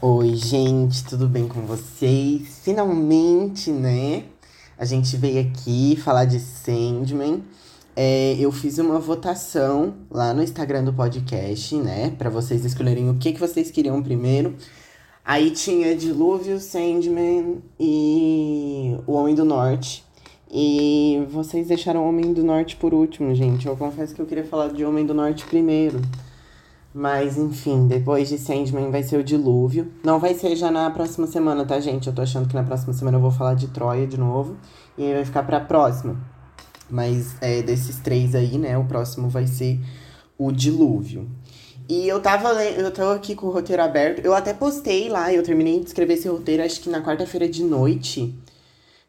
Oi, gente, tudo bem com vocês? Finalmente, né? A gente veio aqui falar de Sandman. É, eu fiz uma votação lá no Instagram do podcast, né? Pra vocês escolherem o que, que vocês queriam primeiro. Aí tinha Dilúvio, Sandman e O Homem do Norte. E vocês deixaram o Homem do Norte por último, gente. Eu confesso que eu queria falar de Homem do Norte primeiro. Mas enfim, depois de Sandman vai ser o Dilúvio. Não vai ser já na próxima semana, tá, gente? Eu tô achando que na próxima semana eu vou falar de Troia de novo. E aí vai ficar pra próxima. Mas é, desses três aí, né? O próximo vai ser o Dilúvio. E eu tava eu tô aqui com o roteiro aberto. Eu até postei lá, eu terminei de escrever esse roteiro acho que na quarta-feira de noite.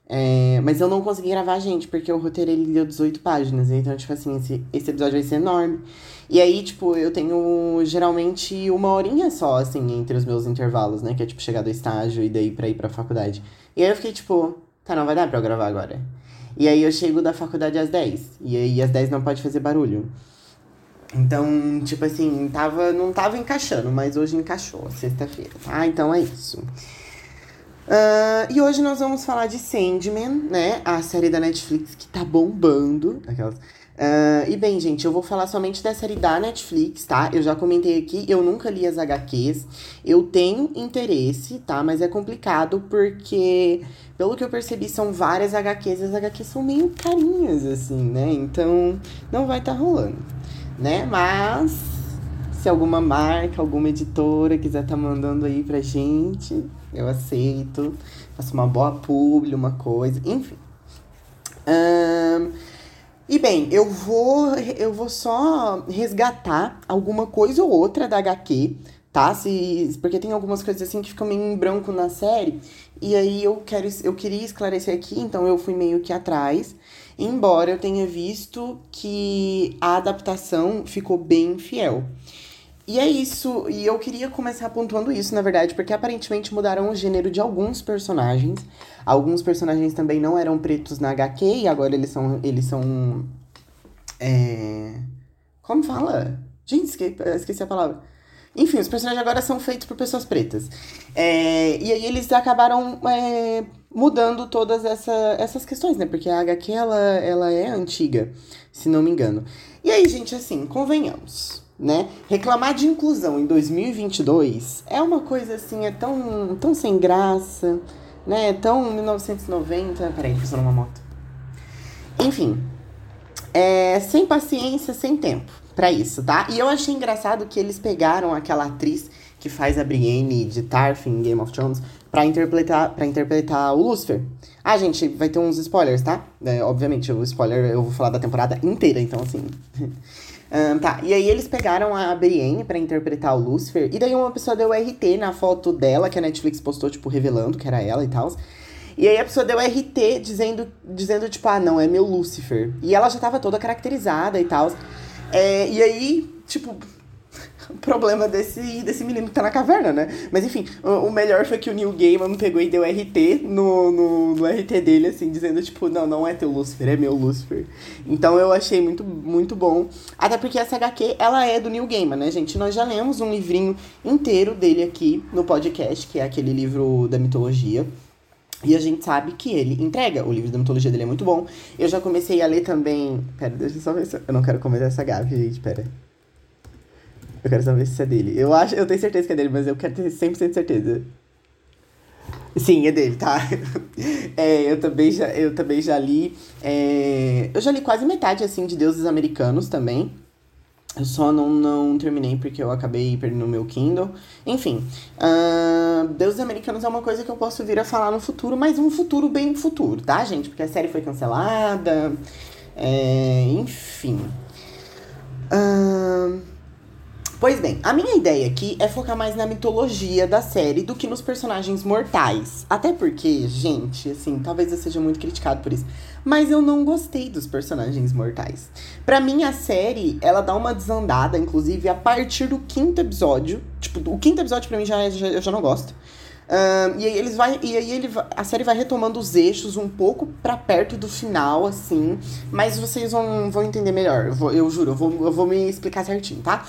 É, mas eu não consegui gravar, gente, porque o roteiro ele deu 18 páginas. Então, tipo assim, esse, esse episódio vai ser enorme. E aí, tipo, eu tenho geralmente uma horinha só, assim, entre os meus intervalos, né? Que é, tipo, chegar do estágio e daí pra ir pra faculdade. E aí eu fiquei, tipo, tá, não vai dar pra eu gravar agora. E aí eu chego da faculdade às 10. E aí às 10 não pode fazer barulho. Então, tipo assim, tava, não tava encaixando, mas hoje encaixou, sexta-feira, tá? Então é isso. Uh, e hoje nós vamos falar de Sandman, né? A série da Netflix que tá bombando. Aquelas. Uh, e bem, gente, eu vou falar somente da série da Netflix, tá? Eu já comentei aqui, eu nunca li as HQs. Eu tenho interesse, tá? Mas é complicado porque, pelo que eu percebi, são várias HQs. E as HQs são meio carinhas, assim, né? Então, não vai estar tá rolando, né? Mas, se alguma marca, alguma editora quiser tá mandando aí pra gente, eu aceito. Faço uma boa publi, uma coisa, enfim. Um, bem, eu vou eu vou só resgatar alguma coisa ou outra da HQ, tá? Se, porque tem algumas coisas assim que ficam meio em branco na série. E aí eu quero eu queria esclarecer aqui, então eu fui meio que atrás. Embora eu tenha visto que a adaptação ficou bem fiel. E é isso, e eu queria começar pontuando isso, na verdade, porque aparentemente mudaram o gênero de alguns personagens. Alguns personagens também não eram pretos na HQ, e agora eles são. Eles são. É... Como fala? Gente, esque... esqueci a palavra. Enfim, os personagens agora são feitos por pessoas pretas. É... E aí eles acabaram é... mudando todas essa... essas questões, né? Porque a HQ ela... ela é antiga, se não me engano. E aí, gente, assim, convenhamos né? Reclamar de inclusão em 2022 é uma coisa assim, é tão, tão sem graça, né? É tão 1990. Peraí, tô usando uma moto. Enfim, é, sem paciência, sem tempo para isso, tá? E eu achei engraçado que eles pegaram aquela atriz que faz a Brienne de Tarth em Game of Thrones para interpretar para interpretar o Lucifer. Ah, gente, vai ter uns spoilers, tá? É, obviamente, o spoiler eu vou falar da temporada inteira, então assim. Um, tá, e aí eles pegaram a Brienne para interpretar o Lucifer, e daí uma pessoa deu RT na foto dela, que a Netflix postou, tipo, revelando que era ela e tal. E aí a pessoa deu RT dizendo, dizendo, tipo, ah, não, é meu Lucifer. E ela já tava toda caracterizada e tal. É, e aí, tipo, problema desse, desse menino que tá na caverna, né? Mas enfim, o, o, melhor foi que o Neil Gaiman pegou e deu RT no, no, no, RT dele, assim, dizendo, tipo, não, não é teu Lucifer, é meu Lucifer. Então eu achei muito, muito bom. Até porque essa HQ, ela é do Neil Gaiman, né, gente? Nós já lemos um livrinho inteiro dele aqui no podcast, que é aquele livro da mitologia. E a gente sabe que ele entrega. O livro da mitologia dele é muito bom. Eu já comecei a ler também. Pera, deixa eu só ver se. Eu não quero cometer essa gafe, gente, pera. Eu quero saber se é dele. Eu acho, eu tenho certeza que é dele, mas eu quero ter 100% de certeza. Sim, é dele, tá? É, eu, também já, eu também já li. É, eu já li quase metade, assim, de deuses americanos também. Eu só não, não terminei porque eu acabei perdendo o meu Kindle. Enfim, uh, Deuses Americanos é uma coisa que eu posso vir a falar no futuro, mas um futuro bem futuro, tá, gente? Porque a série foi cancelada. É, enfim. Uh, Pois bem, a minha ideia aqui é focar mais na mitologia da série do que nos personagens mortais. Até porque, gente, assim, talvez eu seja muito criticado por isso, mas eu não gostei dos personagens mortais. Para mim, a série, ela dá uma desandada, inclusive, a partir do quinto episódio. Tipo, o quinto episódio para mim já, já, eu já não gosto. Um, e aí eles vai, e aí ele, a série vai retomando os eixos um pouco para perto do final, assim. Mas vocês vão, vão entender melhor. Eu, vou, eu juro, eu vou, eu vou me explicar certinho, tá?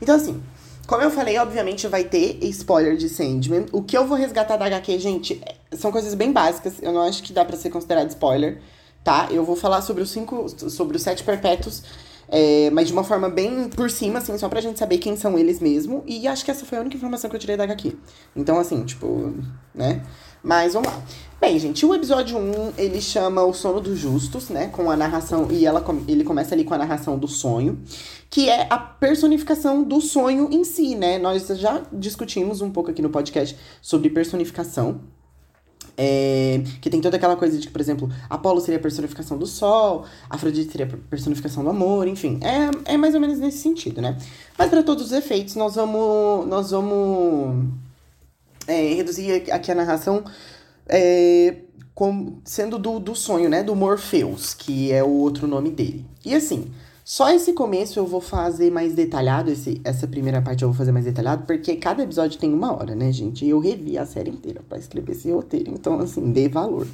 Então, assim, como eu falei, obviamente vai ter spoiler de Sandman. O que eu vou resgatar da HQ, gente, são coisas bem básicas. Eu não acho que dá para ser considerado spoiler, tá? Eu vou falar sobre os cinco. sobre os sete perpétuos. É, mas de uma forma bem por cima, assim, só pra gente saber quem são eles mesmo. E acho que essa foi a única informação que eu tirei da HQ. Então, assim, tipo, né? Mas vamos lá. Bem, gente, o episódio 1, ele chama O Sono dos Justos, né? Com a narração. E ela, ele começa ali com a narração do sonho, que é a personificação do sonho em si, né? Nós já discutimos um pouco aqui no podcast sobre personificação. É, que tem toda aquela coisa de que, por exemplo, Apolo seria a personificação do sol, Afrodite seria a personificação do amor, enfim. É, é mais ou menos nesse sentido, né? Mas para todos os efeitos, nós vamos. Nós vamos é, reduzir aqui a narração é, sendo do, do sonho, né? Do Morpheus, que é o outro nome dele. E assim, só esse começo eu vou fazer mais detalhado, esse, essa primeira parte eu vou fazer mais detalhado, porque cada episódio tem uma hora, né, gente? E eu revi a série inteira para escrever esse roteiro, então, assim, dê valor.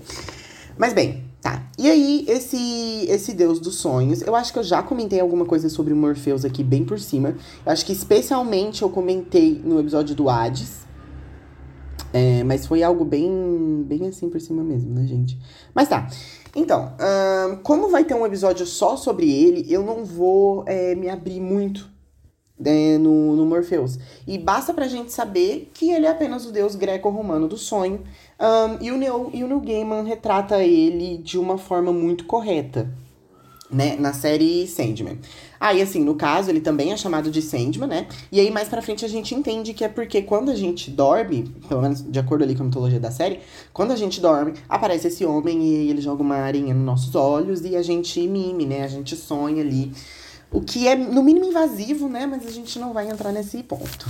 Mas bem, tá. E aí, esse, esse deus dos sonhos, eu acho que eu já comentei alguma coisa sobre o Morpheus aqui bem por cima. Eu acho que especialmente eu comentei no episódio do Hades, é, mas foi algo bem, bem assim por cima mesmo, né, gente? Mas tá. Então, como vai ter um episódio só sobre ele, eu não vou é, me abrir muito é, no, no Morpheus. E basta pra gente saber que ele é apenas o deus greco-romano do sonho. Um, e, o Neil, e o Neil Gaiman retrata ele de uma forma muito correta, né? Na série Sandman. Aí, assim, no caso, ele também é chamado de Sandman, né? E aí, mais pra frente, a gente entende que é porque quando a gente dorme, pelo menos de acordo ali com a mitologia da série, quando a gente dorme, aparece esse homem e ele joga uma arinha nos nossos olhos e a gente mime, né? A gente sonha ali. O que é, no mínimo, invasivo, né? Mas a gente não vai entrar nesse ponto.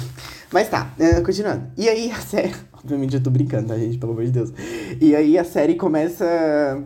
Mas tá, uh, continuando. E aí a série. Obviamente eu tô brincando, tá, gente? Pelo amor de Deus. E aí a série começa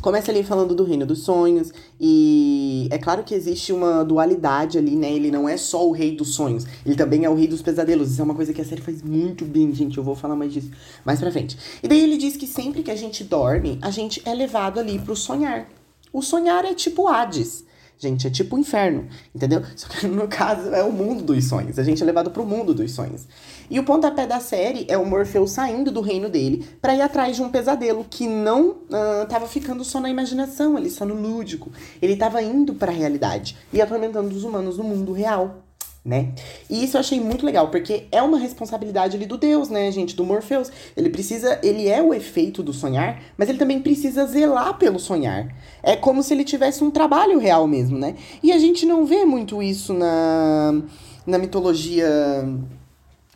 Começa ali falando do reino dos sonhos, e é claro que existe uma dualidade ali, né? Ele não é só o rei dos sonhos, ele também é o rei dos pesadelos. Isso é uma coisa que a série faz muito bem, gente. Eu vou falar mais disso mais pra frente. E daí ele diz que sempre que a gente dorme, a gente é levado ali pro sonhar. O sonhar é tipo Hades. Gente, é tipo o inferno, entendeu? Só que no caso é o mundo dos sonhos. A gente é levado pro mundo dos sonhos. E o pontapé da série é o Morpheus saindo do reino dele para ir atrás de um pesadelo que não uh, tava ficando só na imaginação, ali só no lúdico. Ele tava indo para a realidade e atormentando os humanos no mundo real. Né? E isso eu achei muito legal, porque é uma responsabilidade ali do Deus, né, gente, do Morpheus. Ele precisa, ele é o efeito do sonhar, mas ele também precisa zelar pelo sonhar. É como se ele tivesse um trabalho real mesmo, né? E a gente não vê muito isso na, na mitologia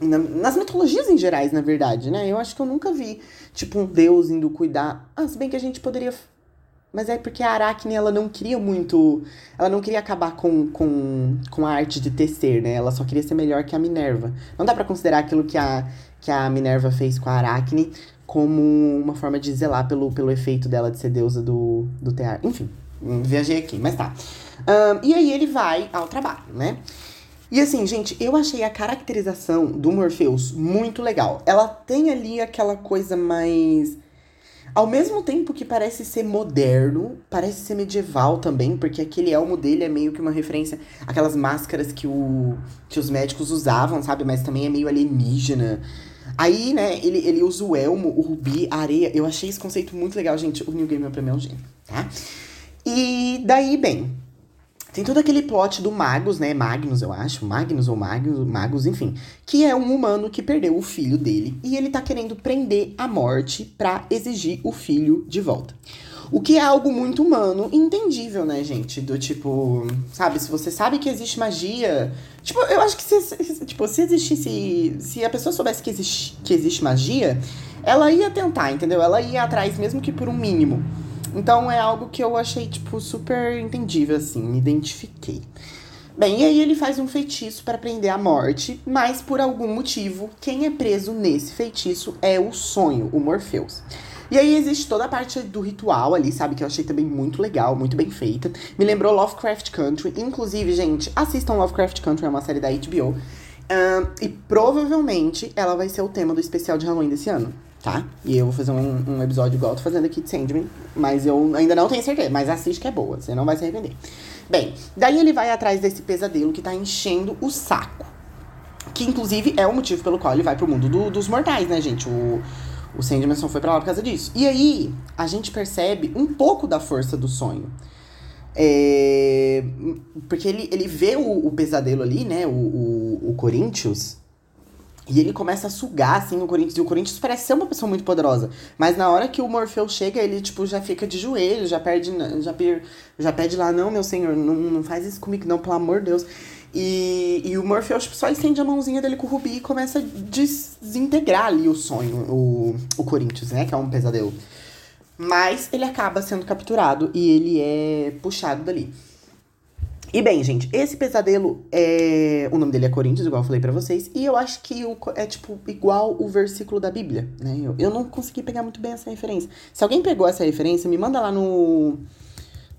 na, nas mitologias em gerais, na verdade, né? Eu acho que eu nunca vi, tipo, um deus indo cuidar. Ah, se bem que a gente poderia. Mas é porque a Aracne, ela não queria muito. Ela não queria acabar com, com, com a arte de tecer, né? Ela só queria ser melhor que a Minerva. Não dá para considerar aquilo que a, que a Minerva fez com a Aracne como uma forma de zelar pelo, pelo efeito dela de ser deusa do, do teatro. Enfim, viajei aqui, mas tá. Um, e aí ele vai ao trabalho, né? E assim, gente, eu achei a caracterização do Morpheus muito legal. Ela tem ali aquela coisa mais. Ao mesmo tempo que parece ser moderno, parece ser medieval também, porque aquele elmo dele é meio que uma referência àquelas máscaras que, o, que os médicos usavam, sabe? Mas também é meio alienígena. Aí, né, ele, ele usa o elmo, o rubi, a areia. Eu achei esse conceito muito legal, gente. O New Gamer pra mim é um gênio, tá? E daí, bem, tem todo aquele plot do Magus, né? Magnus, eu acho. Magnus ou Magus, Magus, enfim. Que é um humano que perdeu o filho dele. E ele tá querendo prender a morte pra exigir o filho de volta. O que é algo muito humano e entendível, né, gente? Do tipo, sabe, se você sabe que existe magia. Tipo, eu acho que se, tipo, se existisse. Se a pessoa soubesse que existe, que existe magia, ela ia tentar, entendeu? Ela ia atrás, mesmo que por um mínimo. Então é algo que eu achei, tipo, super entendível, assim, me identifiquei. Bem, e aí ele faz um feitiço para prender a morte, mas por algum motivo, quem é preso nesse feitiço é o sonho, o Morpheus. E aí existe toda a parte do ritual ali, sabe? Que eu achei também muito legal, muito bem feita. Me lembrou Lovecraft Country. Inclusive, gente, assistam Lovecraft Country, é uma série da HBO. Um, e provavelmente ela vai ser o tema do especial de Halloween desse ano tá? E eu vou fazer um, um episódio igual eu tô fazendo aqui de Sandman, mas eu ainda não tenho certeza, mas assiste que é boa, você não vai se arrepender. Bem, daí ele vai atrás desse pesadelo que tá enchendo o saco. Que inclusive é o motivo pelo qual ele vai pro mundo do, dos mortais, né, gente? O, o Sandman só foi pra lá por causa disso. E aí, a gente percebe um pouco da força do sonho. É, porque ele, ele vê o, o pesadelo ali, né? O, o, o Corinthians. E ele começa a sugar, assim, o Corinthians. E o Corinthians parece ser uma pessoa muito poderosa. Mas na hora que o Morfeu chega, ele, tipo, já fica de joelho, já perde, já, per, já pede lá, não, meu senhor, não, não faz isso comigo, não, pelo amor de Deus. E, e o Morpheus tipo, só estende a mãozinha dele com o Rubi e começa a desintegrar ali o sonho, o, o Corinthians, né? Que é um pesadelo. Mas ele acaba sendo capturado e ele é puxado dali. E bem, gente, esse pesadelo é. O nome dele é Coríntios, igual eu falei pra vocês. E eu acho que é, tipo, igual o versículo da Bíblia, né? Eu, eu não consegui pegar muito bem essa referência. Se alguém pegou essa referência, me manda lá no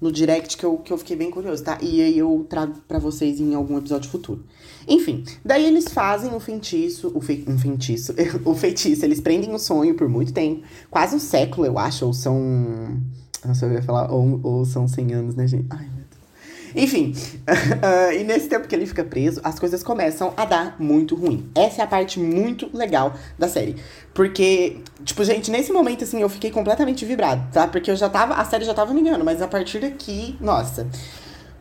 no direct que eu, que eu fiquei bem curioso, tá? E aí eu trago para vocês em algum episódio futuro. Enfim, daí eles fazem o feitiço, o um feitiço, o feitiço, eles prendem o sonho por muito tempo, quase um século, eu acho, ou são, não sei eu ia falar, ou, ou são 100 anos, né, gente? Ai, enfim, uh, e nesse tempo que ele fica preso, as coisas começam a dar muito ruim. Essa é a parte muito legal da série. Porque, tipo, gente, nesse momento, assim, eu fiquei completamente vibrado, tá? Porque eu já tava. A série já tava me engano, mas a partir daqui, nossa.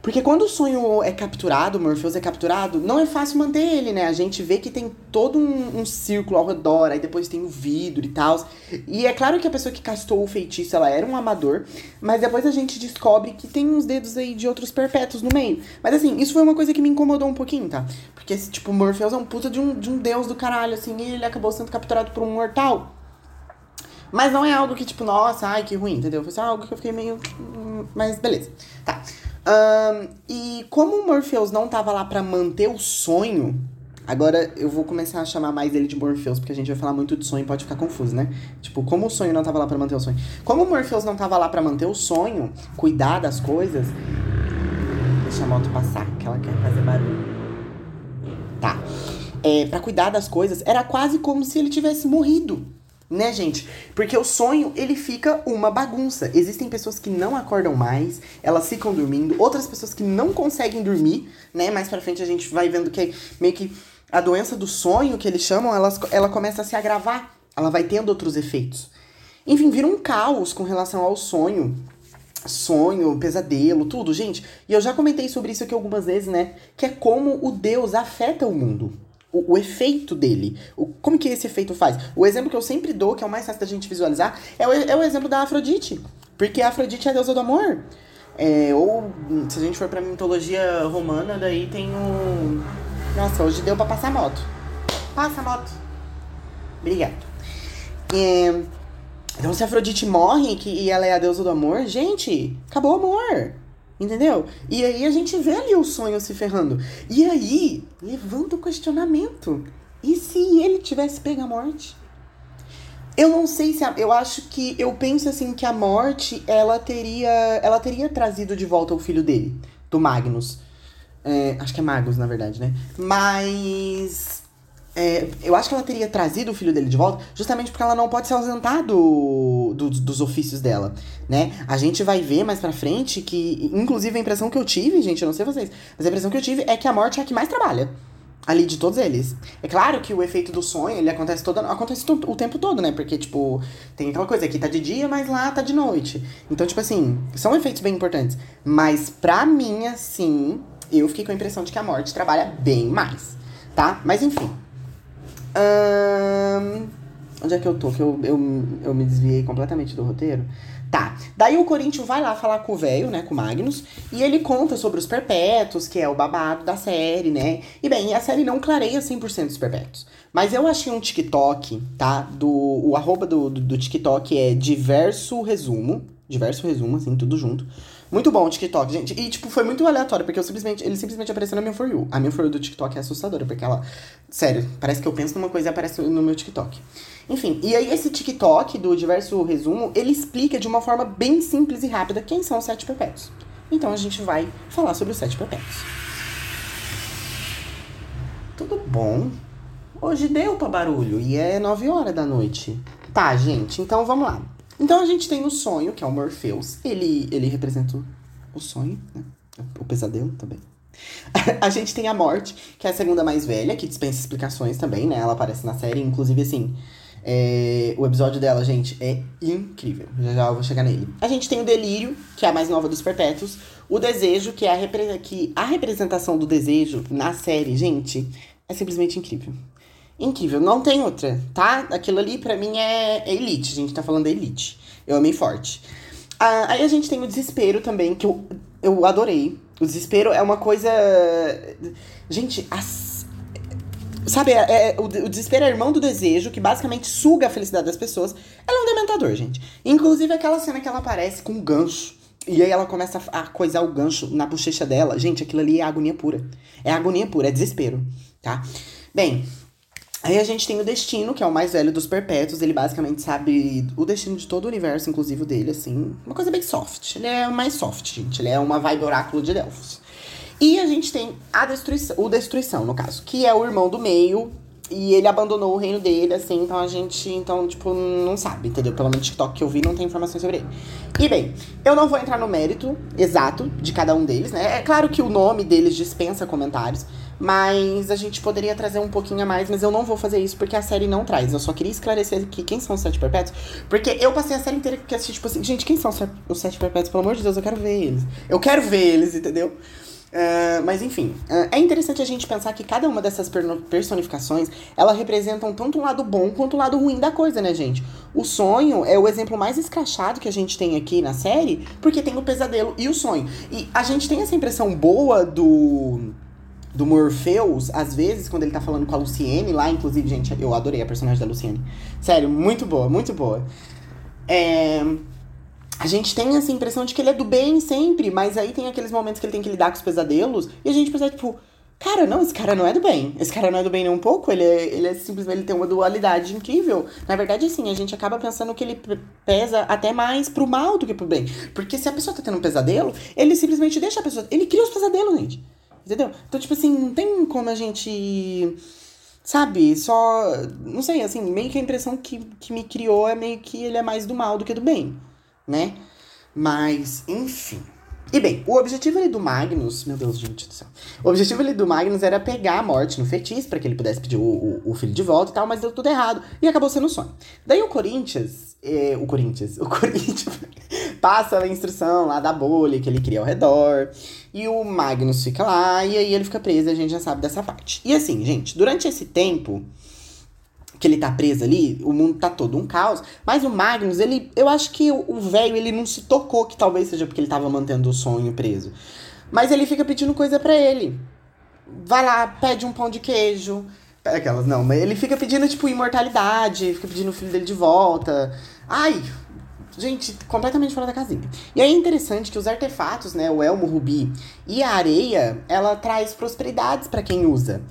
Porque quando o sonho é capturado, o Morpheus é capturado, não é fácil manter ele, né? A gente vê que tem todo um, um círculo ao redor, aí depois tem o vidro e tal. E é claro que a pessoa que castou o feitiço, ela era um amador, mas depois a gente descobre que tem uns dedos aí de outros perpétuos no meio. Mas assim, isso foi uma coisa que me incomodou um pouquinho, tá? Porque, tipo, Morpheus é um puta de um, de um deus do caralho, assim, e ele acabou sendo capturado por um mortal. Mas não é algo que, tipo, nossa, ai, que ruim, entendeu? Foi só algo que eu fiquei meio. Hum, mas beleza. Tá. Um, e como o Morpheus não tava lá para manter o sonho, agora eu vou começar a chamar mais ele de Morpheus, porque a gente vai falar muito de sonho e pode ficar confuso, né? Tipo, como o sonho não tava lá para manter o sonho. Como o Morpheus não tava lá para manter o sonho, cuidar das coisas. Deixa a moto passar, que ela quer fazer barulho. Tá. É, para cuidar das coisas, era quase como se ele tivesse morrido né, gente? Porque o sonho, ele fica uma bagunça. Existem pessoas que não acordam mais, elas ficam dormindo, outras pessoas que não conseguem dormir, né? Mais pra frente a gente vai vendo que meio que a doença do sonho, que eles chamam, ela, ela começa a se agravar. Ela vai tendo outros efeitos. Enfim, vira um caos com relação ao sonho. Sonho, pesadelo, tudo, gente. E eu já comentei sobre isso aqui algumas vezes, né? Que é como o Deus afeta o mundo o, o, efeito dele. O, como que esse efeito faz? O exemplo que eu sempre dou, que é o mais fácil da gente visualizar, é o, é o exemplo da Afrodite. Porque a Afrodite é a deusa do amor. É, ou, se a gente for pra mitologia romana, daí tem o. Nossa, hoje deu pra passar moto. Passa moto. Obrigado. É, então, se a Afrodite morre que, e ela é a deusa do amor, gente, acabou o amor. Entendeu? E aí a gente vê ali o sonho se ferrando. E aí, levanta o questionamento. E se ele tivesse pego a morte? Eu não sei se a, eu acho que eu penso assim que a morte ela teria ela teria trazido de volta o filho dele, do Magnus. É, acho que é Magnus, na verdade, né? Mas é, eu acho que ela teria trazido o filho dele de volta justamente porque ela não pode se ausentar do, do, dos ofícios dela, né? A gente vai ver mais pra frente que, inclusive, a impressão que eu tive, gente, eu não sei vocês, mas a impressão que eu tive é que a morte é a que mais trabalha. Ali de todos eles. É claro que o efeito do sonho, ele acontece todo, acontece o tempo todo, né? Porque, tipo, tem aquela coisa, aqui tá de dia, mas lá tá de noite. Então, tipo assim, são efeitos bem importantes. Mas pra mim, assim, eu fiquei com a impressão de que a morte trabalha bem mais, tá? Mas enfim. Onde é que eu tô? Que eu, eu, eu me desviei completamente do roteiro. Tá. Daí o Corinthians vai lá falar com o velho, né, com o Magnus, e ele conta sobre os perpétuos, que é o babado da série, né? E bem, a série não clareia 100% dos perpétuos. Mas eu achei um TikTok, tá? Do, o arroba do, do, do TikTok é diverso resumo. Diverso resumo, assim, tudo junto. Muito bom o TikTok, gente. E, tipo, foi muito aleatório, porque eu simplesmente, ele simplesmente apareceu na minha For You. A minha For You do TikTok é assustadora, porque ela. Sério, parece que eu penso numa coisa e aparece no meu TikTok. Enfim, e aí esse TikTok do diverso resumo, ele explica de uma forma bem simples e rápida quem são os sete perpétuos. Então a gente vai falar sobre os sete perpétuos. Tudo bom? Hoje deu pra barulho e é nove horas da noite. Tá, gente, então vamos lá. Então a gente tem o sonho, que é o Morpheus. Ele, ele representa o sonho, né? O pesadelo também. a gente tem a Morte, que é a segunda mais velha, que dispensa explicações também, né? Ela aparece na série, inclusive assim. É, o episódio dela, gente, é incrível. Já já eu vou chegar nele. A gente tem o Delírio, que é a mais nova dos Perpétuos. O Desejo, que é a, repre que a representação do desejo na série, gente, é simplesmente incrível. Incrível, não tem outra, tá? Aquilo ali pra mim é, é elite, a gente tá falando da elite. Eu amei forte. Ah, aí a gente tem o Desespero também, que eu, eu adorei. O Desespero é uma coisa. Gente, as Sabe, é, é, o, o desespero é irmão do desejo, que basicamente suga a felicidade das pessoas. Ela é um dementador, gente. Inclusive aquela cena que ela aparece com um gancho. E aí ela começa a, a coisar o gancho na bochecha dela. Gente, aquilo ali é agonia pura. É agonia pura, é desespero, tá? Bem, Aí a gente tem o Destino, que é o mais velho dos perpétuos. Ele basicamente sabe o destino de todo o universo, inclusive o dele, assim. Uma coisa bem soft. Ele é mais soft, gente. Ele é uma vibe oráculo de Delfos. E a gente tem a destruição, o Destruição, no caso, que é o irmão do meio. E ele abandonou o reino dele, assim, então a gente, então, tipo, não sabe, entendeu? Pelo menos TikTok que eu vi não tem informações sobre ele. E bem, eu não vou entrar no mérito exato de cada um deles, né? É claro que o nome deles dispensa comentários, mas a gente poderia trazer um pouquinho a mais, mas eu não vou fazer isso porque a série não traz. Eu só queria esclarecer aqui quem são os sete perpétuos, porque eu passei a série inteira que assisti, tipo assim, gente, quem são os sete perpétuos? Pelo amor de Deus, eu quero ver eles. Eu quero ver eles, entendeu? Uh, mas enfim, uh, é interessante a gente pensar que cada uma dessas personificações, ela representam tanto um lado bom quanto um lado ruim da coisa, né, gente? O sonho é o exemplo mais escrachado que a gente tem aqui na série, porque tem o pesadelo e o sonho. E a gente tem essa impressão boa do do Morpheus, às vezes, quando ele tá falando com a Luciene lá, inclusive, gente, eu adorei a personagem da Luciene. Sério, muito boa, muito boa. É a gente tem essa impressão de que ele é do bem sempre, mas aí tem aqueles momentos que ele tem que lidar com os pesadelos e a gente pensa, tipo, cara, não, esse cara não é do bem. Esse cara não é do bem nem um pouco, ele é, ele é simplesmente, ele tem uma dualidade incrível. Na verdade, assim, a gente acaba pensando que ele pesa até mais pro mal do que pro bem. Porque se a pessoa tá tendo um pesadelo, ele simplesmente deixa a pessoa. Ele cria os pesadelos, gente. Entendeu? Então, tipo assim, não tem como a gente. Sabe, só. Não sei, assim, meio que a impressão que, que me criou é meio que ele é mais do mal do que do bem né? Mas, enfim. E bem, o objetivo ali do Magnus, meu Deus, gente do céu. O objetivo ali do Magnus era pegar a morte no feitiço para que ele pudesse pedir o, o, o, filho de volta e tal, mas deu tudo errado e acabou sendo um sonho. Daí o Corinthians, eh, o Corinthians, o Corinthians passa a instrução lá da bolha que ele cria ao redor e o Magnus fica lá e aí ele fica preso, a gente já sabe dessa parte. E assim, gente, durante esse tempo, que ele tá preso ali, o mundo tá todo um caos. Mas o Magnus, ele. Eu acho que o velho, ele não se tocou que talvez seja porque ele tava mantendo o sonho preso. Mas ele fica pedindo coisa para ele. Vai lá, pede um pão de queijo. Aquelas, não, mas ele fica pedindo, tipo, imortalidade, fica pedindo o filho dele de volta. Ai, gente, completamente fora da casinha. E aí é interessante que os artefatos, né, o elmo, rubi e a areia, ela traz prosperidades para quem usa.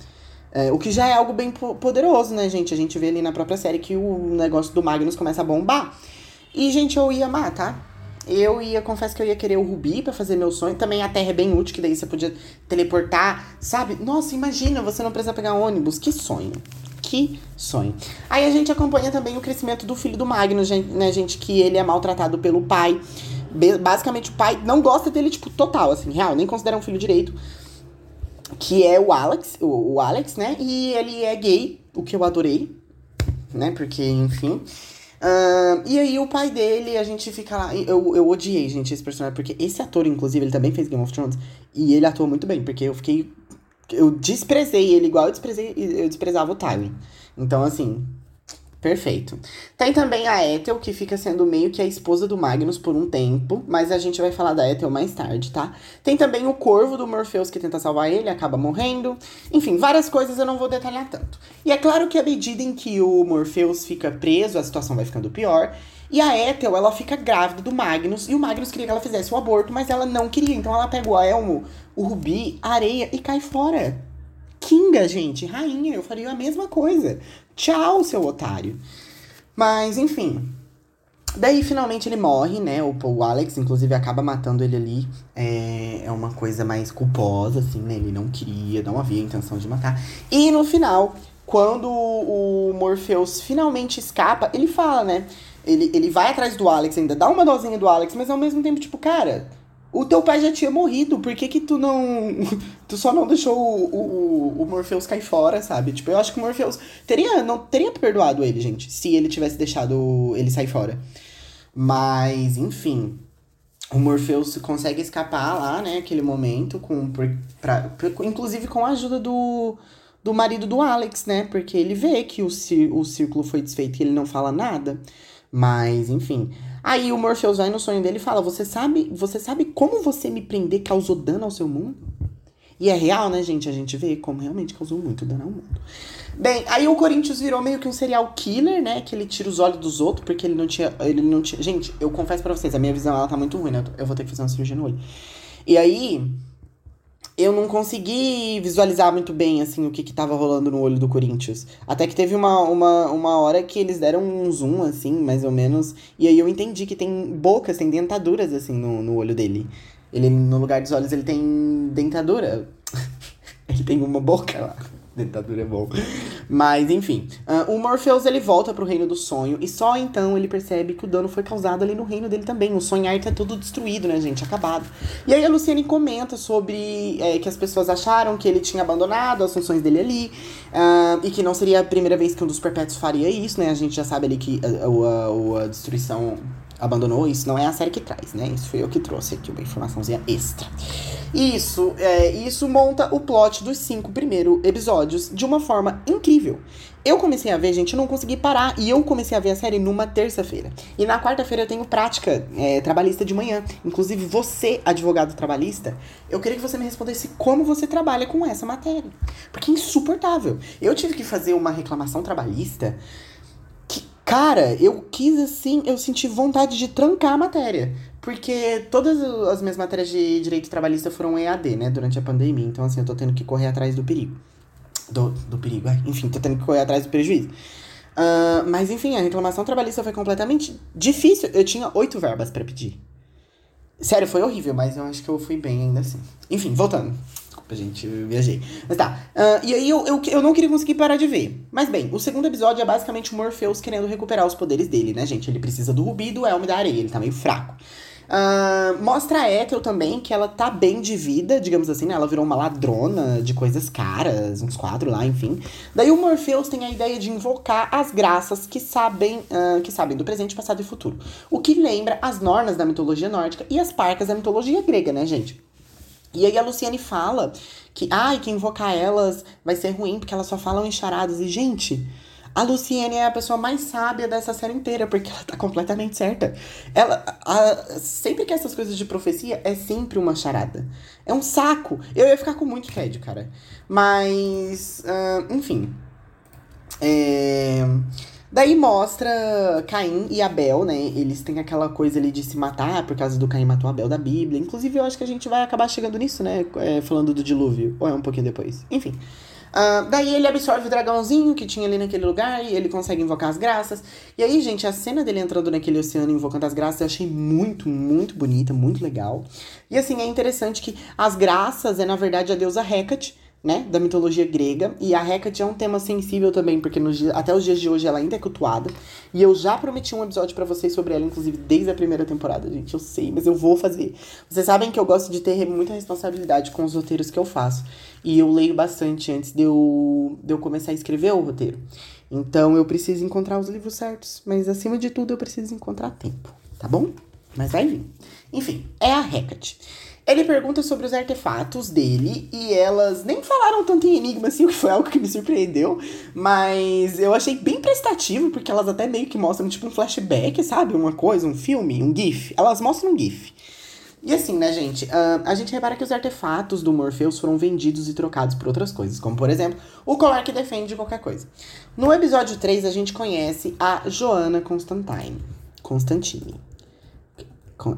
É, o que já é algo bem poderoso, né, gente? A gente vê ali na própria série que o negócio do Magnus começa a bombar. E, gente, eu ia amar, tá? Eu ia, confesso que eu ia querer o Rubi para fazer meu sonho. Também a Terra é bem útil, que daí você podia teleportar, sabe? Nossa, imagina, você não precisa pegar ônibus. Que sonho. Que sonho. Aí a gente acompanha também o crescimento do filho do Magnus, né, gente? Que ele é maltratado pelo pai. Basicamente, o pai não gosta dele, tipo, total, assim, real. Nem considera um filho direito que é o Alex, o, o Alex, né? E ele é gay, o que eu adorei, né? Porque, enfim. Uh, e aí o pai dele, a gente fica lá. Eu, eu odiei, gente, esse personagem, porque esse ator, inclusive, ele também fez Game of Thrones. E ele atuou muito bem, porque eu fiquei. Eu desprezei ele igual eu desprezei, eu desprezava o Tywin. Então, assim, Perfeito. Tem também a Ethel, que fica sendo meio que a esposa do Magnus por um tempo, mas a gente vai falar da Ethel mais tarde, tá? Tem também o corvo do Morpheus que tenta salvar ele, acaba morrendo. Enfim, várias coisas eu não vou detalhar tanto. E é claro que à medida em que o Morpheus fica preso, a situação vai ficando pior. E a Ethel, ela fica grávida do Magnus, e o Magnus queria que ela fizesse o aborto, mas ela não queria. Então ela pega o Elmo, o Rubi, a areia e cai fora. Kinga, gente, rainha, eu faria a mesma coisa. Tchau, seu otário. Mas, enfim. Daí, finalmente, ele morre, né? O, o Alex, inclusive, acaba matando ele ali. É, é uma coisa mais culposa, assim, né? Ele não queria, não havia intenção de matar. E no final, quando o Morpheus finalmente escapa, ele fala, né? Ele, ele vai atrás do Alex, ainda dá uma dosinha do Alex, mas ao mesmo tempo, tipo, cara, O teu pai já tinha morrido, por que que tu não... tu só não deixou o, o, o Morpheus cair fora, sabe? Tipo, eu acho que o Morpheus teria, não teria perdoado ele, gente, se ele tivesse deixado ele sair fora. Mas, enfim, o Morpheus consegue escapar lá, né, aquele momento, com, pra, pra, inclusive com a ajuda do, do marido do Alex, né, porque ele vê que o, o círculo foi desfeito e ele não fala nada. Mas, enfim. Aí o Morpheus vai no sonho dele e fala: Você sabe, você sabe como você me prender causou dano ao seu mundo? E é real, né, gente? A gente vê como realmente causou muito dano ao mundo. Bem, aí o Corinthians virou meio que um serial killer, né? Que ele tira os olhos dos outros, porque ele não tinha. Ele não tinha. Gente, eu confesso para vocês, a minha visão ela tá muito ruim, né? Eu vou ter que fazer uma cirurgia no olho. E aí, eu não consegui visualizar muito bem, assim, o que que tava rolando no olho do Corinthians. Até que teve uma, uma, uma hora que eles deram um zoom, assim, mais ou menos. E aí eu entendi que tem bocas, tem dentaduras, assim, no, no olho dele. Ele, no lugar dos olhos, ele tem dentadura. ele tem uma boca lá. Dentadura é bom. Mas, enfim. Uh, o Morpheus, ele volta pro reino do sonho. E só então ele percebe que o dano foi causado ali no reino dele também. O sonhar tá tudo destruído, né, gente? Acabado. E aí a Luciane comenta sobre é, que as pessoas acharam que ele tinha abandonado as funções dele ali. Uh, e que não seria a primeira vez que um dos perpétuos faria isso, né? A gente já sabe ali que a, a, a, a destruição abandonou, isso não é a série que traz, né? Isso foi eu que trouxe aqui, uma informaçãozinha extra. Isso, é, isso monta o plot dos cinco primeiros episódios de uma forma incrível. Eu comecei a ver, gente, eu não consegui parar. E eu comecei a ver a série numa terça-feira. E na quarta-feira eu tenho prática é, trabalhista de manhã. Inclusive, você, advogado trabalhista, eu queria que você me respondesse como você trabalha com essa matéria. Porque é insuportável. Eu tive que fazer uma reclamação trabalhista Cara, eu quis assim, eu senti vontade de trancar a matéria. Porque todas as minhas matérias de direito trabalhista foram EAD, né, durante a pandemia. Então, assim, eu tô tendo que correr atrás do perigo. Do, do perigo, é. enfim, tô tendo que correr atrás do prejuízo. Uh, mas, enfim, a reclamação trabalhista foi completamente difícil. Eu tinha oito verbas para pedir. Sério, foi horrível, mas eu acho que eu fui bem ainda assim. Enfim, voltando gente, eu viajei. Mas tá. Uh, e aí eu, eu, eu não queria conseguir parar de ver. Mas bem, o segundo episódio é basicamente o Morpheus querendo recuperar os poderes dele, né, gente? Ele precisa do rubi do elmo da areia, ele tá meio fraco. Uh, mostra a Ethel também que ela tá bem de vida, digamos assim, né? Ela virou uma ladrona de coisas caras, uns quadros lá, enfim. Daí o Morpheus tem a ideia de invocar as graças que sabem, uh, que sabem do presente, passado e futuro. O que lembra as nornas da mitologia nórdica e as parcas da mitologia grega, né, gente? E aí a Luciane fala que, ai, que invocar elas vai ser ruim porque elas só falam em charadas. E, gente, a Luciane é a pessoa mais sábia dessa série inteira, porque ela tá completamente certa. Ela, a, sempre que essas coisas de profecia, é sempre uma charada. É um saco. Eu ia ficar com muito tédio, cara. Mas, uh, enfim. É... Daí mostra Caim e Abel, né? Eles têm aquela coisa ali de se matar por causa do Caim matou Abel da Bíblia. Inclusive, eu acho que a gente vai acabar chegando nisso, né? É, falando do dilúvio. Ou é um pouquinho depois. Enfim. Uh, daí ele absorve o dragãozinho que tinha ali naquele lugar e ele consegue invocar as graças. E aí, gente, a cena dele entrando naquele oceano invocando as graças eu achei muito, muito bonita, muito legal. E assim, é interessante que as graças é, na verdade, a deusa Hecate, né, da mitologia grega. E a Hecate é um tema sensível também, porque nos, até os dias de hoje ela ainda é cultuada. E eu já prometi um episódio para vocês sobre ela, inclusive desde a primeira temporada, gente. Eu sei, mas eu vou fazer. Vocês sabem que eu gosto de ter muita responsabilidade com os roteiros que eu faço. E eu leio bastante antes de eu, de eu começar a escrever o roteiro. Então eu preciso encontrar os livros certos. Mas acima de tudo eu preciso encontrar tempo, tá bom? Mas vai vir. Enfim, é a Hecate. Ele pergunta sobre os artefatos dele e elas nem falaram tanto em enigma assim, o que foi algo que me surpreendeu, mas eu achei bem prestativo, porque elas até meio que mostram tipo um flashback, sabe? Uma coisa, um filme, um GIF. Elas mostram um GIF. E assim, né, gente? Uh, a gente repara que os artefatos do Morpheus foram vendidos e trocados por outras coisas, como por exemplo, o colar que defende qualquer coisa. No episódio 3, a gente conhece a Joana Constantine. Constantine.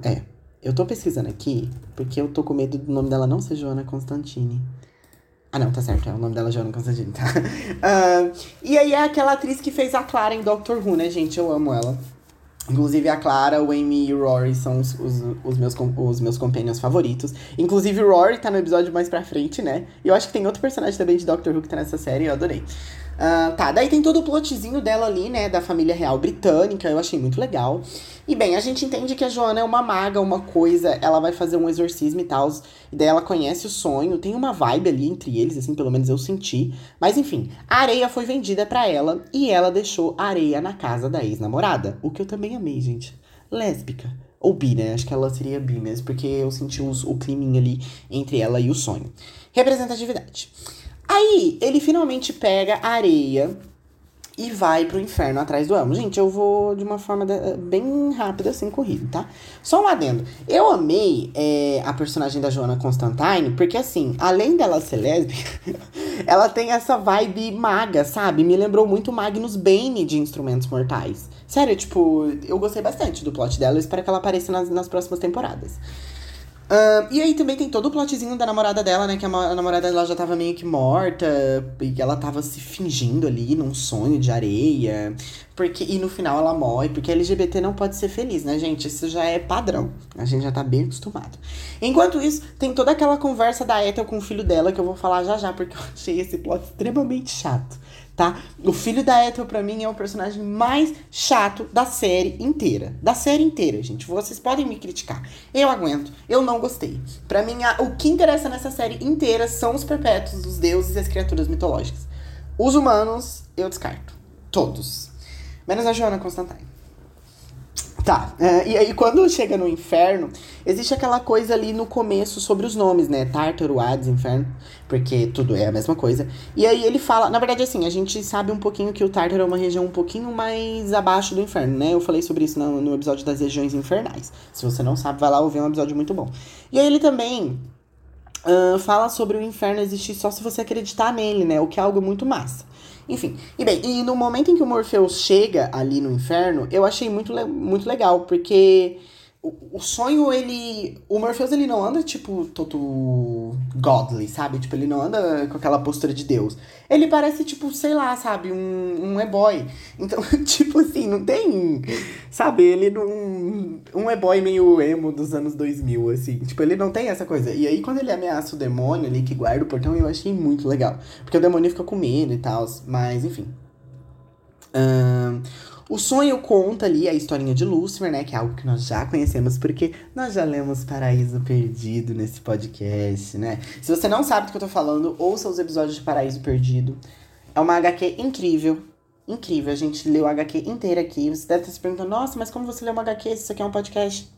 É, eu tô pesquisando aqui porque eu tô com medo do nome dela não ser Joana Constantine. Ah, não, tá certo, é o nome dela é Joana Constantine, tá? Uh, e aí é aquela atriz que fez a Clara em Doctor Who, né, gente? Eu amo ela. Inclusive, a Clara, o Amy e o Rory são os, os, os, meus, os meus companions favoritos. Inclusive, o Rory tá no episódio mais pra frente, né? E eu acho que tem outro personagem também de Doctor Who que tá nessa série, eu adorei. Uh, tá, daí tem todo o plotzinho dela ali, né, da família real britânica, eu achei muito legal. E bem, a gente entende que a Joana é uma maga, uma coisa, ela vai fazer um exorcismo e tal, e daí ela conhece o sonho, tem uma vibe ali entre eles, assim, pelo menos eu senti. Mas enfim, a areia foi vendida para ela e ela deixou a areia na casa da ex-namorada, o que eu também amei, gente. Lésbica. Ou bi, né? Acho que ela seria bi mesmo, porque eu senti os, o climinho ali entre ela e o sonho. Representatividade. Aí, ele finalmente pega a areia e vai pro inferno atrás do Elmo. Gente, eu vou de uma forma de, bem rápida, assim, corrido, tá? Só um adendo. Eu amei é, a personagem da Joana Constantine, porque, assim, além dela ser lésbica, ela tem essa vibe maga, sabe? Me lembrou muito Magnus Bane de Instrumentos Mortais. Sério, tipo, eu gostei bastante do plot dela. Eu espero que ela apareça nas, nas próximas temporadas. Uh, e aí também tem todo o plotzinho da namorada dela, né? Que a, a, namorada dela já tava meio que morta. E ela tava se fingindo ali num sonho de areia. Porque, e no final ela morre, porque LGBT não pode ser feliz, né, gente? Isso já é padrão. A gente já tá bem acostumado. Enquanto isso, tem toda aquela conversa da Ethel com o filho dela, que eu vou falar já já, porque eu achei esse plot extremamente chato tá? O filho da Ethel, pra mim, é o personagem mais chato da série inteira. Da série inteira, gente. Vocês podem me criticar. Eu aguento. Eu não gostei. Pra mim, a, o que interessa nessa série inteira são os perpétuos, os deuses e as criaturas mitológicas. Os humanos, eu descarto. Todos. Menos a Joana Constantine. Tá, uh, e aí quando chega no inferno, existe aquela coisa ali no começo sobre os nomes, né? Tártaro, Hades, inferno, porque tudo é a mesma coisa. E aí ele fala, na verdade assim, a gente sabe um pouquinho que o Tártaro é uma região um pouquinho mais abaixo do inferno, né? Eu falei sobre isso no, no episódio das regiões infernais. Se você não sabe, vai lá ouvir é um episódio muito bom. E aí ele também uh, fala sobre o inferno existir só se você acreditar nele, né? O que é algo muito massa. Enfim, e bem, e no momento em que o Morpheus chega ali no inferno, eu achei muito, muito legal, porque o, sonho, ele. O Morpheus, ele não anda, tipo, todo godly, sabe? Tipo, ele não anda com aquela postura de Deus. Ele parece, tipo, sei lá, sabe? Um, um e-boy. Então, tipo assim, não tem. Sabe? Ele não. Um e-boy meio emo dos anos 2000, assim. Tipo, ele não tem essa coisa. E aí, quando ele ameaça o demônio ali que guarda o portão, eu achei muito legal. Porque o demônio fica com medo e tal. Mas, enfim. Um, o sonho conta ali a historinha de Lúcifer, né? Que é algo que nós já conhecemos, porque nós já lemos Paraíso Perdido nesse podcast, né? Se você não sabe do que eu tô falando, ouça os episódios de Paraíso Perdido. É uma HQ incrível. Incrível. A gente leu a HQ inteira aqui. Você deve estar se perguntando, nossa, mas como você leu uma HQ se isso aqui é um podcast?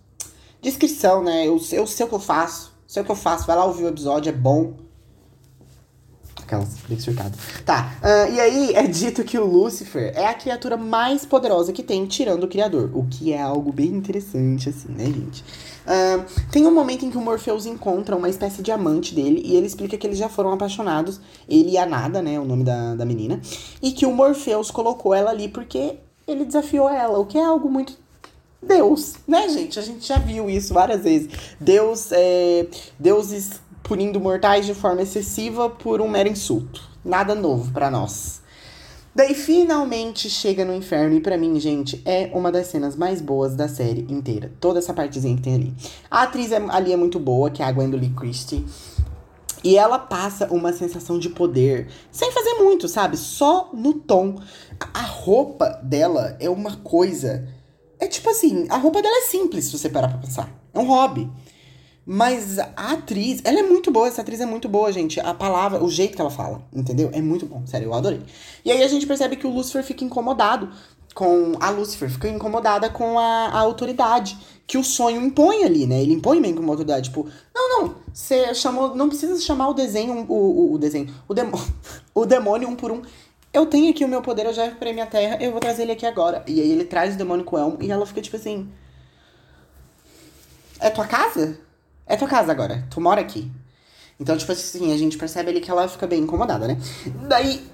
Descrição, né? Eu, eu sei o que eu faço. Sei o que eu faço. Vai lá ouvir o episódio, é bom. Aquelas bem surtadas. Tá, uh, e aí é dito que o Lúcifer é a criatura mais poderosa que tem, tirando o Criador. O que é algo bem interessante, assim, né, gente? Uh, tem um momento em que o Morpheus encontra uma espécie de amante dele e ele explica que eles já foram apaixonados, ele e a Nada, né, o nome da, da menina, e que o Morpheus colocou ela ali porque ele desafiou ela, o que é algo muito Deus, né, gente? A gente já viu isso várias vezes. Deus, é, deuses punindo mortais de forma excessiva por um mero insulto. Nada novo para nós. Daí finalmente chega no inferno e para mim, gente, é uma das cenas mais boas da série inteira. Toda essa partezinha que tem ali. A atriz é, ali é muito boa, que é a Gwendolyn Christie. E ela passa uma sensação de poder, sem fazer muito, sabe? Só no tom. A roupa dela é uma coisa. É tipo assim, a roupa dela é simples, se você parar pra pensar. É um hobby. Mas a atriz, ela é muito boa, essa atriz é muito boa, gente. A palavra, o jeito que ela fala, entendeu? É muito bom, sério, eu adorei. E aí a gente percebe que o Lucifer fica incomodado com. A Lucifer fica incomodada com a, a autoridade que o sonho impõe ali, né? Ele impõe meio que uma autoridade, tipo, não, não, você chamou. Não precisa chamar o desenho, o, o, o desenho, o, demo, o demônio um por um. Eu tenho aqui o meu poder, eu já recuperei minha terra, eu vou trazer ele aqui agora. E aí ele traz o demônio com o elmo e ela fica tipo assim. É tua casa? É tua casa agora, tu mora aqui. Então, tipo assim, a gente percebe ali que ela fica bem incomodada, né? Daí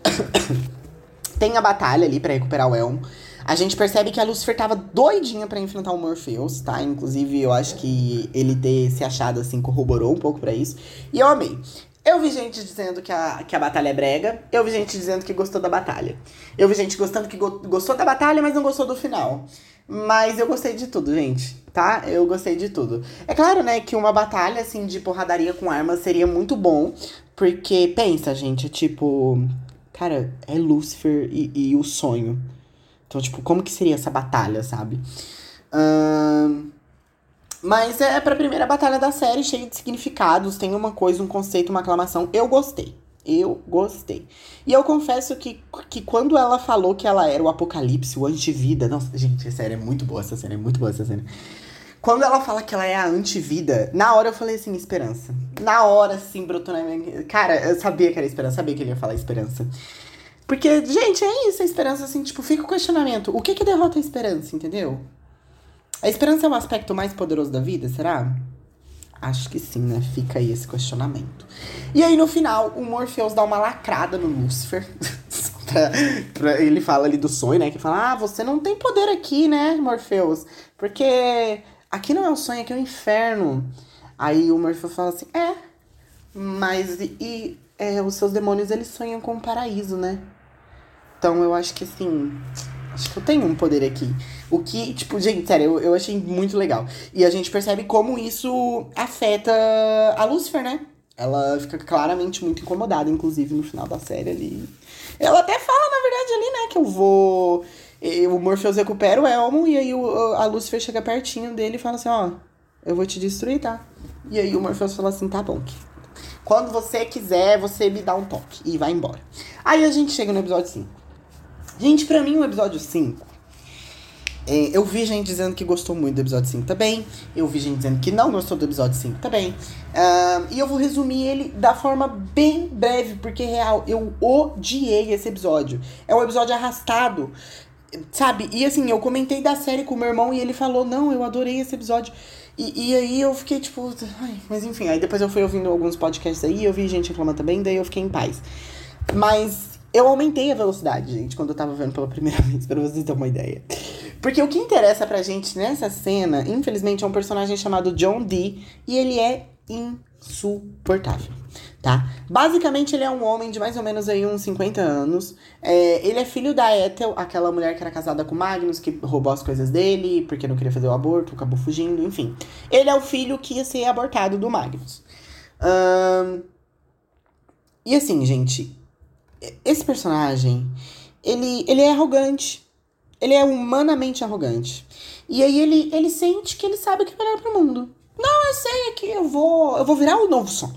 tem a batalha ali para recuperar o Elmo. A gente percebe que a Lucifer tava doidinha para enfrentar o Morpheus, tá? Inclusive, eu acho que ele ter se achado assim corroborou um pouco para isso. E eu amei. Eu vi gente dizendo que a, que a batalha é brega. Eu vi gente dizendo que gostou da batalha. Eu vi gente gostando que go gostou da batalha, mas não gostou do final. Mas eu gostei de tudo, gente, tá? Eu gostei de tudo. É claro, né, que uma batalha, assim, de porradaria com armas seria muito bom. Porque, pensa, gente, tipo. cara, é Lúcifer e, e o sonho. Então, tipo, como que seria essa batalha, sabe? Uh, mas é pra primeira batalha da série, cheia de significados, tem uma coisa, um conceito, uma aclamação. Eu gostei. Eu gostei. E eu confesso que, que quando ela falou que ela era o apocalipse, o antivida. Nossa, gente, essa série é muito boa, essa cena é muito boa essa cena. Quando ela fala que ela é a antivida, na hora eu falei assim, esperança. Na hora, assim, brotou na minha. Cara, eu sabia que era esperança, sabia que ele ia falar esperança. Porque, gente, é isso, a esperança, assim, tipo, fica o questionamento. O que que derrota a esperança, entendeu? A esperança é o aspecto mais poderoso da vida, será? Acho que sim, né? Fica aí esse questionamento. E aí, no final, o Morpheus dá uma lacrada no Lúcifer. pra, pra, ele fala ali do sonho, né? Que fala, ah, você não tem poder aqui, né, Morpheus? Porque aqui não é o sonho, aqui é o inferno. Aí o Morpheus fala assim, é, mas e, e é, os seus demônios, eles sonham com o paraíso, né? Então eu acho que assim, acho que eu tenho um poder aqui. O que, tipo, gente, sério, eu, eu achei muito legal. E a gente percebe como isso afeta a Lucifer, né? Ela fica claramente muito incomodada, inclusive, no final da série ali. Ela até fala, na verdade, ali, né, que eu vou. O Morpheus recupera o Elmo e aí a Lucifer chega pertinho dele e fala assim: Ó, eu vou te destruir, tá? E aí o Morpheus fala assim: Tá bom. Quando você quiser, você me dá um toque e vai embora. Aí a gente chega no episódio 5. Gente, pra mim, o episódio 5 é, eu vi gente dizendo que gostou muito do episódio 5 também. Eu vi gente dizendo que não gostou do episódio 5 também. Uh, e eu vou resumir ele da forma bem breve, porque real, eu odiei esse episódio. É um episódio arrastado, sabe? E assim, eu comentei da série com o meu irmão e ele falou: Não, eu adorei esse episódio. E, e aí eu fiquei tipo, ai, mas enfim, aí depois eu fui ouvindo alguns podcasts aí, eu vi gente reclamando também, daí eu fiquei em paz. Mas eu aumentei a velocidade, gente, quando eu tava vendo pela primeira vez, pra vocês terem uma ideia. Porque o que interessa pra gente nessa cena, infelizmente, é um personagem chamado John Dee e ele é insuportável, tá? Basicamente, ele é um homem de mais ou menos aí uns 50 anos. É, ele é filho da Ethel, aquela mulher que era casada com Magnus, que roubou as coisas dele porque não queria fazer o aborto, acabou fugindo, enfim. Ele é o filho que ia ser abortado do Magnus. E assim, gente, esse personagem, ele, ele é arrogante. Ele é humanamente arrogante. E aí ele, ele sente que ele sabe o que é melhor pro mundo. Não, eu sei que eu vou, eu vou virar o novo som.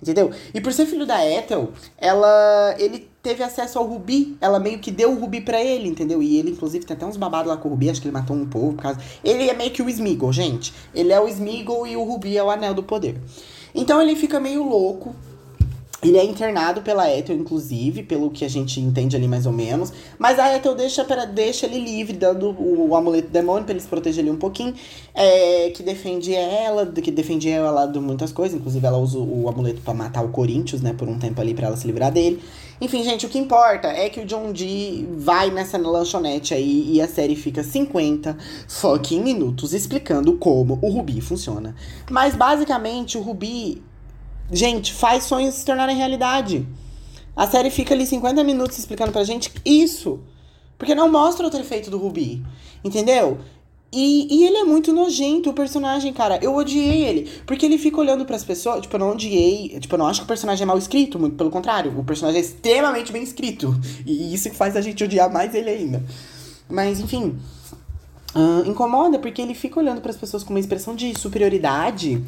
Entendeu? E por ser filho da Ethel, ela ele teve acesso ao Rubi, ela meio que deu o Rubi para ele, entendeu? E ele inclusive tem até uns babados lá com o Rubi, acho que ele matou um povo por causa. Ele é meio que o Smeagol, gente. Ele é o Smeagol e o Rubi é o anel do poder. Então ele fica meio louco, ele é internado pela Ethel, inclusive, pelo que a gente entende ali mais ou menos. Mas a Ethel deixa, pra, deixa ele livre, dando o, o amuleto demônio pra ele se proteger ali um pouquinho. É, que defende ela, que defende ela de muitas coisas. Inclusive, ela usa o, o amuleto para matar o Corinthians, né? Por um tempo ali, para ela se livrar dele. Enfim, gente, o que importa é que o John Dee vai nessa lanchonete aí e a série fica 50 fucking minutos explicando como o Rubi funciona. Mas basicamente o Rubi Gente, faz sonhos se tornarem realidade. A série fica ali 50 minutos explicando pra gente isso. Porque não mostra outro efeito do Rubi. Entendeu? E, e ele é muito nojento, o personagem, cara. Eu odiei ele. Porque ele fica olhando para as pessoas. Tipo, eu não odiei. Tipo, eu não acho que o personagem é mal escrito. Muito pelo contrário. O personagem é extremamente bem escrito. E isso faz a gente odiar mais ele ainda. Mas, enfim. Uh, incomoda porque ele fica olhando para as pessoas com uma expressão de superioridade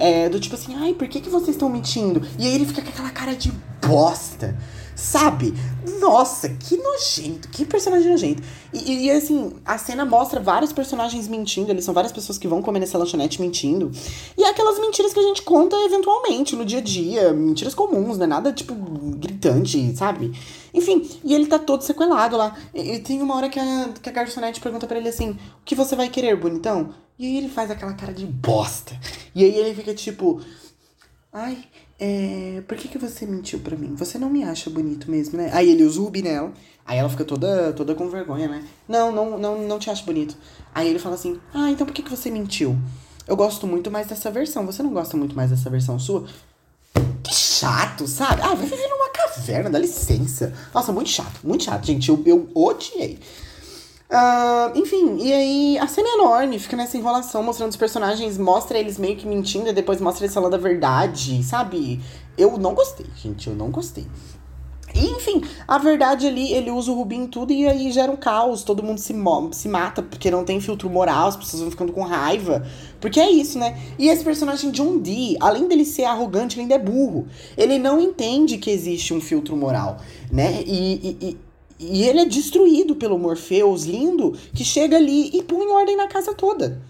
é, do tipo assim, ai, por que, que vocês estão mentindo? E aí ele fica com aquela cara de bosta. Sabe? Nossa, que nojento, que personagem nojento. E, e, assim, a cena mostra vários personagens mentindo, eles são várias pessoas que vão comer nessa lanchonete mentindo. E é aquelas mentiras que a gente conta eventualmente no dia a dia, mentiras comuns, não é nada tipo gritante, sabe? Enfim, e ele tá todo sequelado lá. E, e tem uma hora que a, que a garçonete pergunta para ele assim: O que você vai querer, bonitão? E aí ele faz aquela cara de bosta. E aí ele fica tipo. Ai, é, por que, que você mentiu pra mim? Você não me acha bonito mesmo, né? Aí ele usa o rubi nela. Aí ela fica toda, toda com vergonha, né? Não, não, não, não te acho bonito. Aí ele fala assim: Ah, então por que, que você mentiu? Eu gosto muito mais dessa versão. Você não gosta muito mais dessa versão sua? Que chato, sabe? Ah, vai viver numa caverna, dá licença. Nossa, muito chato, muito chato, gente. Eu, eu odiei. Uh, enfim, e aí a cena é enorme, fica nessa enrolação, mostrando os personagens, mostra eles meio que mentindo e depois mostra eles falando a verdade, sabe? Eu não gostei, gente, eu não gostei. E enfim, a verdade ali, ele usa o Rubi em tudo e aí gera um caos. Todo mundo se, se mata porque não tem filtro moral, as pessoas vão ficando com raiva. Porque é isso, né? E esse personagem John Dee, além dele ser arrogante, ele ainda é burro. Ele não entende que existe um filtro moral, né? E, e, e, e ele é destruído pelo Morpheus lindo, que chega ali e põe ordem na casa toda.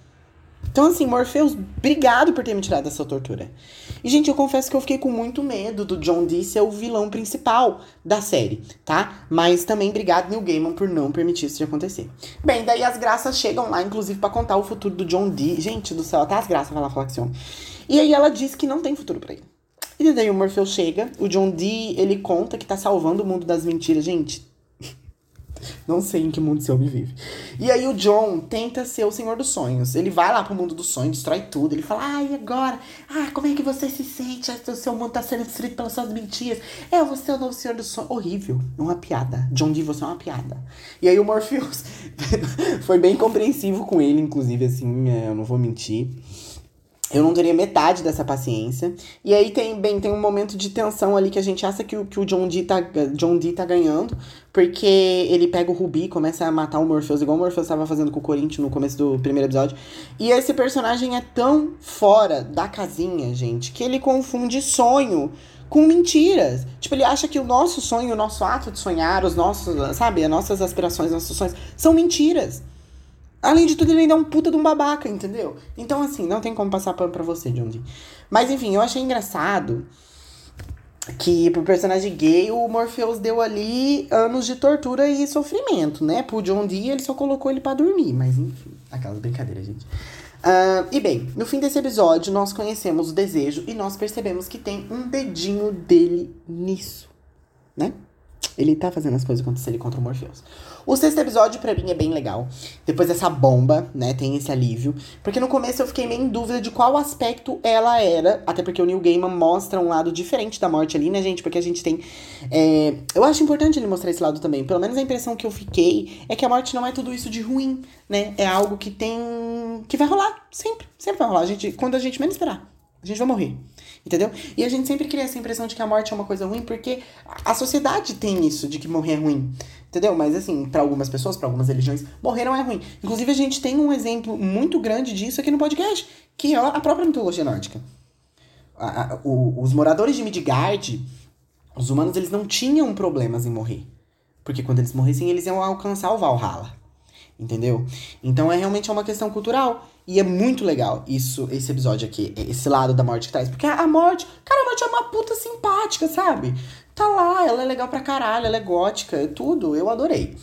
Então, assim, Morpheus, obrigado por ter me tirado dessa tortura. E, gente, eu confesso que eu fiquei com muito medo do John Dee ser o vilão principal da série, tá? Mas também obrigado, Neil Gaiman, por não permitir isso de acontecer. Bem, daí as graças chegam lá, inclusive, para contar o futuro do John Dee. Gente do céu, até as graças vai lá falar com esse homem. E aí ela diz que não tem futuro para ele. E daí o Morpheus chega, o John Dee, ele conta que tá salvando o mundo das mentiras. Gente, não sei em que mundo esse homem vive. E aí o John tenta ser o senhor dos sonhos. Ele vai lá pro mundo dos sonhos, destrói tudo. Ele fala, ah, e agora? Ah, como é que você se sente? O seu mundo tá sendo destruído pelas suas mentiras. É, você é o novo senhor dos sonhos. Horrível. Uma piada. John Dee, você é uma piada. E aí o Morpheus foi bem compreensivo com ele, inclusive, assim, é, eu não vou mentir eu não teria metade dessa paciência. E aí tem, bem, tem um momento de tensão ali que a gente acha que o, que o John, Dee tá, John Dee tá ganhando, porque ele pega o Ruby, começa a matar o Morpheus, igual o Morpheus estava fazendo com o Corinthians no começo do primeiro episódio. E esse personagem é tão fora da casinha, gente, que ele confunde sonho com mentiras. Tipo, ele acha que o nosso sonho, o nosso ato de sonhar, os nossos, sabe, as nossas aspirações, nossos sonhos, são mentiras. Além de tudo, ele ainda é um puta de um babaca, entendeu? Então, assim, não tem como passar pano pra você, Dee. Mas, enfim, eu achei engraçado que pro personagem gay, o Morpheus deu ali anos de tortura e sofrimento, né? Pro John Dee, ele só colocou ele para dormir. Mas, enfim, aquelas brincadeiras, gente. Uh, e bem, no fim desse episódio, nós conhecemos o desejo e nós percebemos que tem um dedinho dele nisso, né? Ele tá fazendo as coisas acontecerem contra o Morpheus. O sexto episódio, pra mim, é bem legal. Depois dessa bomba, né, tem esse alívio. Porque no começo eu fiquei meio em dúvida de qual aspecto ela era. Até porque o Neil Gaiman mostra um lado diferente da morte ali, né, gente? Porque a gente tem... É... Eu acho importante ele mostrar esse lado também. Pelo menos a impressão que eu fiquei é que a morte não é tudo isso de ruim, né? É algo que tem... Que vai rolar, sempre. Sempre vai rolar. A gente, quando a gente menos esperar. A gente vai morrer. Entendeu? E a gente sempre cria essa impressão de que a morte é uma coisa ruim, porque a sociedade tem isso, de que morrer é ruim. Entendeu? Mas assim, para algumas pessoas, para algumas religiões, morrer não é ruim. Inclusive, a gente tem um exemplo muito grande disso aqui no podcast, que é a própria mitologia nórdica. A, a, o, os moradores de Midgard, os humanos, eles não tinham problemas em morrer. Porque quando eles morressem, eles iam alcançar o Valhalla. Entendeu? Então é realmente uma questão cultural. E é muito legal isso, esse episódio aqui, esse lado da morte que traz. Porque a morte, cara, a morte é uma puta simpática, sabe? Tá lá, ela é legal pra caralho, ela é gótica, é tudo, eu adorei.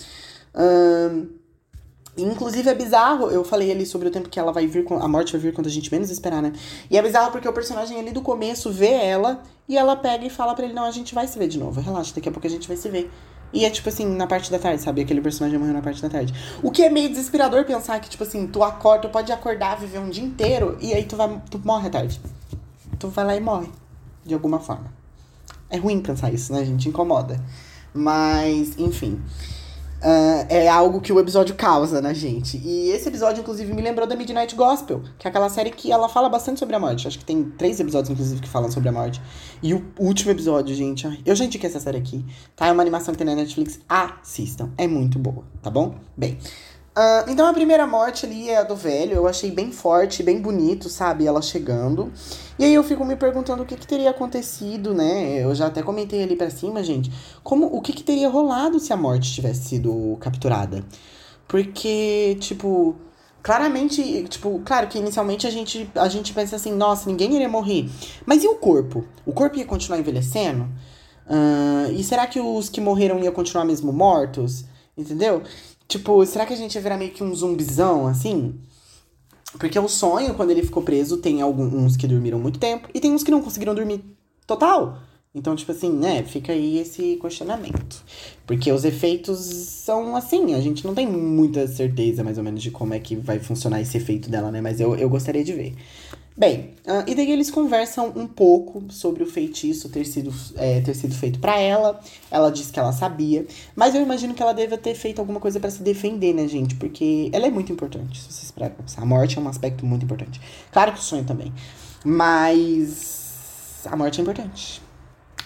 Inclusive é bizarro, eu falei ali sobre o tempo que ela vai vir, a morte vai vir quando a gente menos esperar, né? E é bizarro porque o personagem ali do começo vê ela e ela pega e fala para ele: Não, a gente vai se ver de novo, relaxa, daqui a pouco a gente vai se ver. E é tipo assim, na parte da tarde, sabe? Aquele personagem morreu na parte da tarde. O que é meio desesperador pensar que, tipo assim, tu acorda, tu pode acordar, viver um dia inteiro e aí tu vai. tu morre à tarde. Tu vai lá e morre. De alguma forma. É ruim pensar isso, né, gente? Incomoda. Mas, enfim. Uh, é algo que o episódio causa na gente. E esse episódio, inclusive, me lembrou da Midnight Gospel, que é aquela série que ela fala bastante sobre a morte. Acho que tem três episódios, inclusive, que falam sobre a morte. E o último episódio, gente, eu já indiquei essa série aqui, tá? É uma animação que tem na Netflix. Assistam. É muito boa, tá bom? Bem. Uh, então a primeira morte ali é a do velho, eu achei bem forte, bem bonito, sabe? Ela chegando. E aí eu fico me perguntando o que, que teria acontecido, né? Eu já até comentei ali para cima, gente. Como o que, que teria rolado se a morte tivesse sido capturada? Porque, tipo, claramente, tipo, claro que inicialmente a gente, a gente pensa assim, nossa, ninguém iria morrer. Mas e o corpo? O corpo ia continuar envelhecendo? Uh, e será que os que morreram iam continuar mesmo mortos? Entendeu? Tipo, será que a gente ia virar meio que um zumbizão, assim? Porque o sonho, quando ele ficou preso, tem alguns que dormiram muito tempo e tem uns que não conseguiram dormir total. Então, tipo assim, né, fica aí esse questionamento. Porque os efeitos são assim, a gente não tem muita certeza, mais ou menos, de como é que vai funcionar esse efeito dela, né? Mas eu, eu gostaria de ver. Bem, uh, e daí eles conversam um pouco sobre o feitiço ter sido, é, ter sido feito para ela. Ela diz que ela sabia, mas eu imagino que ela deva ter feito alguma coisa para se defender, né, gente? Porque ela é muito importante, se vocês param A morte é um aspecto muito importante. Claro que o sonho também, mas a morte é importante.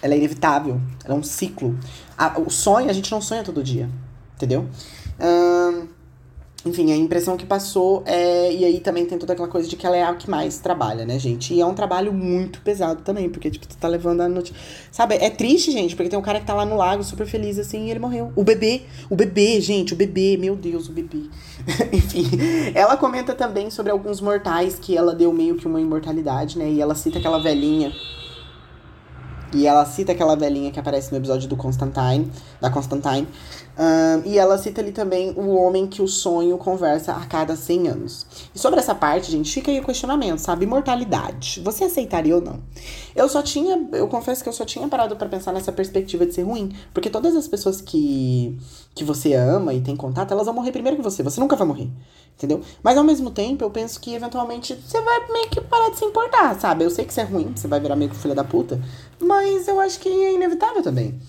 ela é inevitável, ela é um ciclo. A, o sonho, a gente não sonha todo dia, entendeu? Hum, enfim, a impressão que passou é. E aí também tem toda aquela coisa de que ela é a que mais trabalha, né, gente? E é um trabalho muito pesado também, porque, tipo, tu tá levando a noite. Sabe? É triste, gente, porque tem um cara que tá lá no lago super feliz assim e ele morreu. O bebê, o bebê, gente, o bebê, meu Deus, o bebê. Enfim, ela comenta também sobre alguns mortais que ela deu meio que uma imortalidade, né? E ela cita aquela velhinha. E ela cita aquela velhinha que aparece no episódio do Constantine, da Constantine, um, e ela cita ali também o homem que o sonho conversa a cada 100 anos. E sobre essa parte, gente, fica aí o questionamento, sabe? Imortalidade. Você aceitaria ou não? Eu só tinha, eu confesso que eu só tinha parado para pensar nessa perspectiva de ser ruim. Porque todas as pessoas que, que você ama e tem contato, elas vão morrer primeiro que você. Você nunca vai morrer. Entendeu? Mas ao mesmo tempo, eu penso que eventualmente você vai meio que parar de se importar, sabe? Eu sei que isso é ruim, você vai virar meio que filha da puta. Mas eu acho que é inevitável também.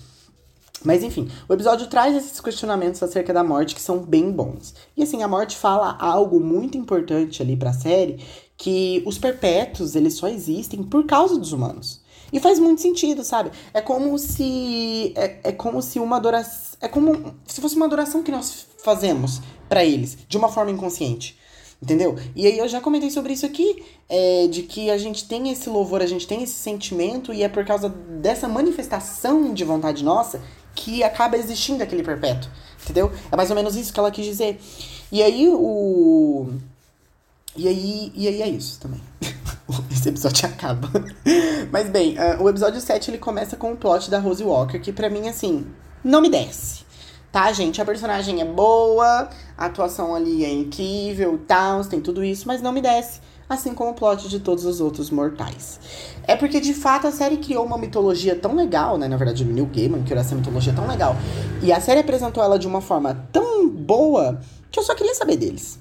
Mas enfim, o episódio traz esses questionamentos acerca da morte que são bem bons. E assim, a morte fala algo muito importante ali pra série, que os perpétuos, eles só existem por causa dos humanos. E faz muito sentido, sabe? É como se é, é como se uma adoração, é como se fosse uma adoração que nós fazemos para eles, de uma forma inconsciente. Entendeu? E aí eu já comentei sobre isso aqui, é, de que a gente tem esse louvor, a gente tem esse sentimento, e é por causa dessa manifestação de vontade nossa que acaba existindo aquele perpétuo. Entendeu? É mais ou menos isso que ela quis dizer. E aí o. E aí, e aí é isso também. Esse episódio acaba. Mas bem, uh, o episódio 7 ele começa com o plot da Rose Walker, que para mim, assim, não me desce. Tá, gente? A personagem é boa, a atuação ali é incrível tal, tem tudo isso, mas não me desce assim como o plot de todos os outros mortais. É porque, de fato, a série criou uma mitologia tão legal, né? Na verdade, o Neil Gaiman criou essa mitologia tão legal. E a série apresentou ela de uma forma tão boa que eu só queria saber deles.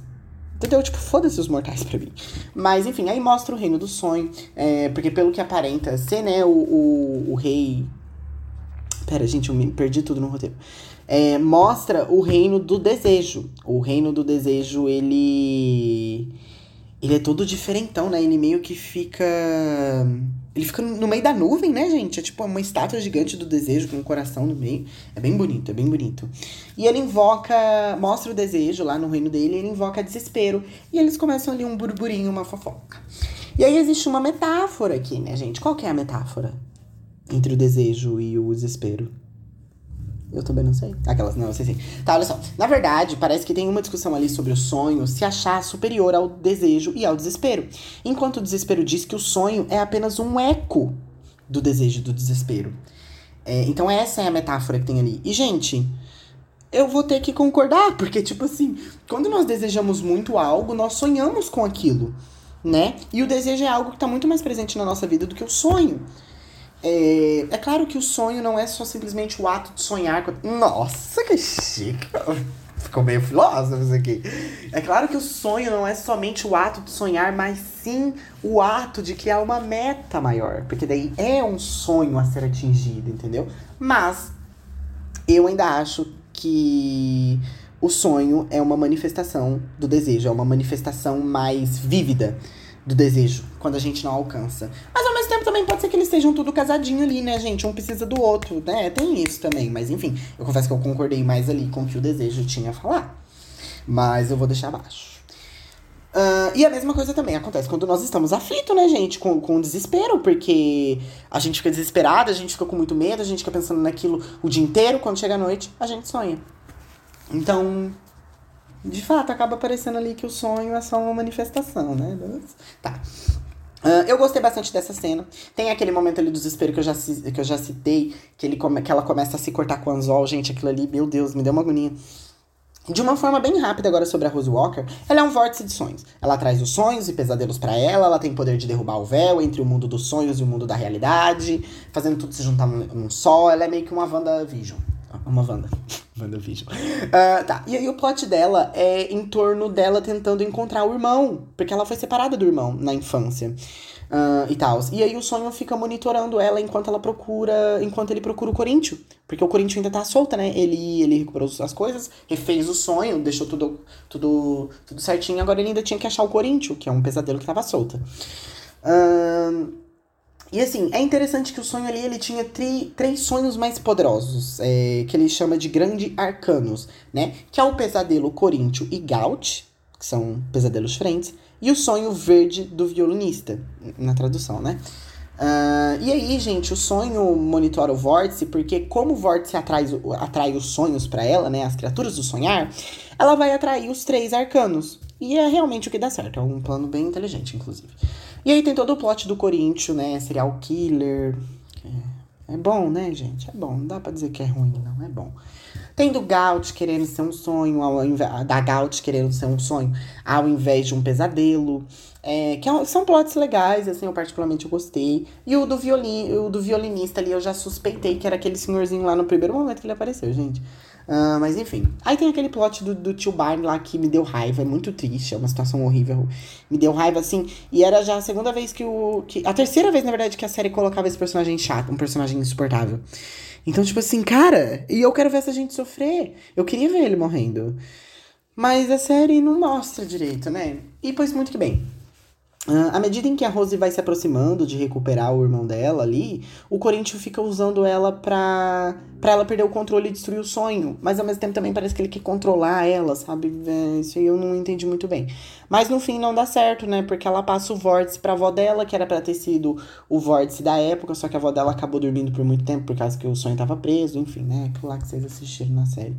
Entendeu? Tipo, foda-se os mortais pra mim. Mas, enfim, aí mostra o reino do sonho. É, porque, pelo que aparenta ser, né, o, o, o rei. Pera, gente, eu me perdi tudo no roteiro. É, mostra o reino do desejo. O reino do desejo, ele ele é todo diferentão, né? Ele meio que fica. Ele fica no meio da nuvem, né, gente? É tipo uma estátua gigante do desejo com um coração no meio. É bem bonito, é bem bonito. E ele invoca. Mostra o desejo lá no reino dele, ele invoca desespero. E eles começam ali um burburinho, uma fofoca. E aí existe uma metáfora aqui, né, gente? Qual que é a metáfora entre o desejo e o desespero? Eu também não sei. Aquelas, não, eu sei sim. Tá, olha só. Na verdade, parece que tem uma discussão ali sobre o sonho se achar superior ao desejo e ao desespero. Enquanto o desespero diz que o sonho é apenas um eco do desejo e do desespero. É, então essa é a metáfora que tem ali. E, gente, eu vou ter que concordar, porque, tipo assim, quando nós desejamos muito algo, nós sonhamos com aquilo, né? E o desejo é algo que tá muito mais presente na nossa vida do que o sonho. É, é claro que o sonho não é só simplesmente o ato de sonhar. Com... Nossa, que chique! Ficou meio filósofo isso aqui. É claro que o sonho não é somente o ato de sonhar, mas sim o ato de criar uma meta maior. Porque daí é um sonho a ser atingido, entendeu? Mas eu ainda acho que o sonho é uma manifestação do desejo, é uma manifestação mais vívida do desejo, quando a gente não alcança. Mas ao mesmo tempo também pode ser que eles estejam tudo casadinho ali, né, gente? Um precisa do outro, né? Tem isso também. Mas enfim, eu confesso que eu concordei mais ali com o que o desejo tinha a falar. Mas eu vou deixar abaixo. Uh, e a mesma coisa também acontece quando nós estamos aflitos, né, gente? Com, com desespero, porque a gente fica desesperado, a gente fica com muito medo, a gente fica pensando naquilo o dia inteiro. Quando chega a noite, a gente sonha. Então, de fato, acaba parecendo ali que o sonho é só uma manifestação, né? Tá. Uh, eu gostei bastante dessa cena. Tem aquele momento ali do desespero que eu já, que eu já citei, que, ele come, que ela começa a se cortar com o anzol. Gente, aquilo ali, meu Deus, me deu uma agonia. De uma forma bem rápida agora sobre a Rose Walker, ela é um vórtice de sonhos. Ela traz os sonhos e pesadelos para ela, ela tem poder de derrubar o véu entre o mundo dos sonhos e o mundo da realidade, fazendo tudo se juntar num, só. Ela é meio que uma WandaVision. Uma Wanda. WandaVision. Uh, tá, e aí o plot dela é em torno dela tentando encontrar o irmão, porque ela foi separada do irmão na infância. Uh, e tal. E aí o sonho fica monitorando ela enquanto ela procura. Enquanto ele procura o Corinthians. Porque o Corinthians ainda tá solta, né? Ele, ele recuperou as coisas, refez o sonho, deixou tudo, tudo, tudo certinho. Agora ele ainda tinha que achar o Corinthians, que é um pesadelo que tava solta. Uh, E assim, é interessante que o sonho ali ele tinha tri, três sonhos mais poderosos, é, que ele chama de grande arcanos, né? Que é o pesadelo coríntio e Gaut, que são pesadelos diferentes, e o sonho verde do violinista, na tradução, né? Uh, e aí, gente, o sonho monitora o vórtice, porque como o vórtice atrai, atrai os sonhos para ela, né, as criaturas do sonhar, ela vai atrair os três arcanos. E é realmente o que dá certo, é um plano bem inteligente, inclusive. E aí tem todo o plot do Corinthians, né, serial killer. É, é bom, né, gente? É bom, não dá pra dizer que é ruim, não, é bom. Tem do Gaut querendo ser um sonho, ao invés, da Gaut querendo ser um sonho, ao invés de um pesadelo. É, que é são plots legais, assim, eu particularmente gostei. E o do, violin, o do violinista ali, eu já suspeitei que era aquele senhorzinho lá no primeiro momento que ele apareceu, gente. Uh, mas enfim. Aí tem aquele plot do, do tio Barney lá que me deu raiva, é muito triste, é uma situação horrível. Me deu raiva, assim, e era já a segunda vez que o. Que, a terceira vez, na verdade, que a série colocava esse personagem chato, um personagem insuportável. Então, tipo assim, cara, e eu quero ver essa gente sofrer. Eu queria ver ele morrendo. Mas a série não mostra direito, né? E pois muito que bem. Uh, à medida em que a Rose vai se aproximando de recuperar o irmão dela ali, o Corinthians fica usando ela pra, pra ela perder o controle e destruir o sonho. Mas ao mesmo tempo também parece que ele quer controlar ela, sabe? É, isso eu não entendi muito bem. Mas no fim não dá certo, né? Porque ela passa o vórtice pra avó dela, que era pra ter sido o vórtice da época, só que a avó dela acabou dormindo por muito tempo por causa que o sonho tava preso, enfim, né? Aquilo lá que vocês assistiram na série.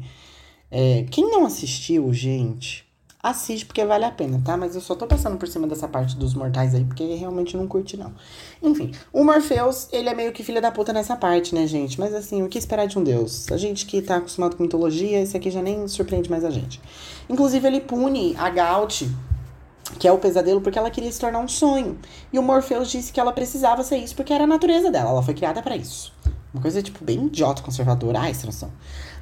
É, quem não assistiu, gente assiste porque vale a pena, tá? Mas eu só tô passando por cima dessa parte dos mortais aí, porque realmente não curti, não. Enfim, o Morpheus, ele é meio que filha da puta nessa parte, né, gente? Mas assim, o que esperar de um deus? A gente que tá acostumado com mitologia, esse aqui já nem surpreende mais a gente. Inclusive, ele pune a Gaut, que é o pesadelo, porque ela queria se tornar um sonho. E o Morpheus disse que ela precisava ser isso porque era a natureza dela, ela foi criada para isso. Uma coisa, tipo, bem idiota, conservadora. Ai, essa noção.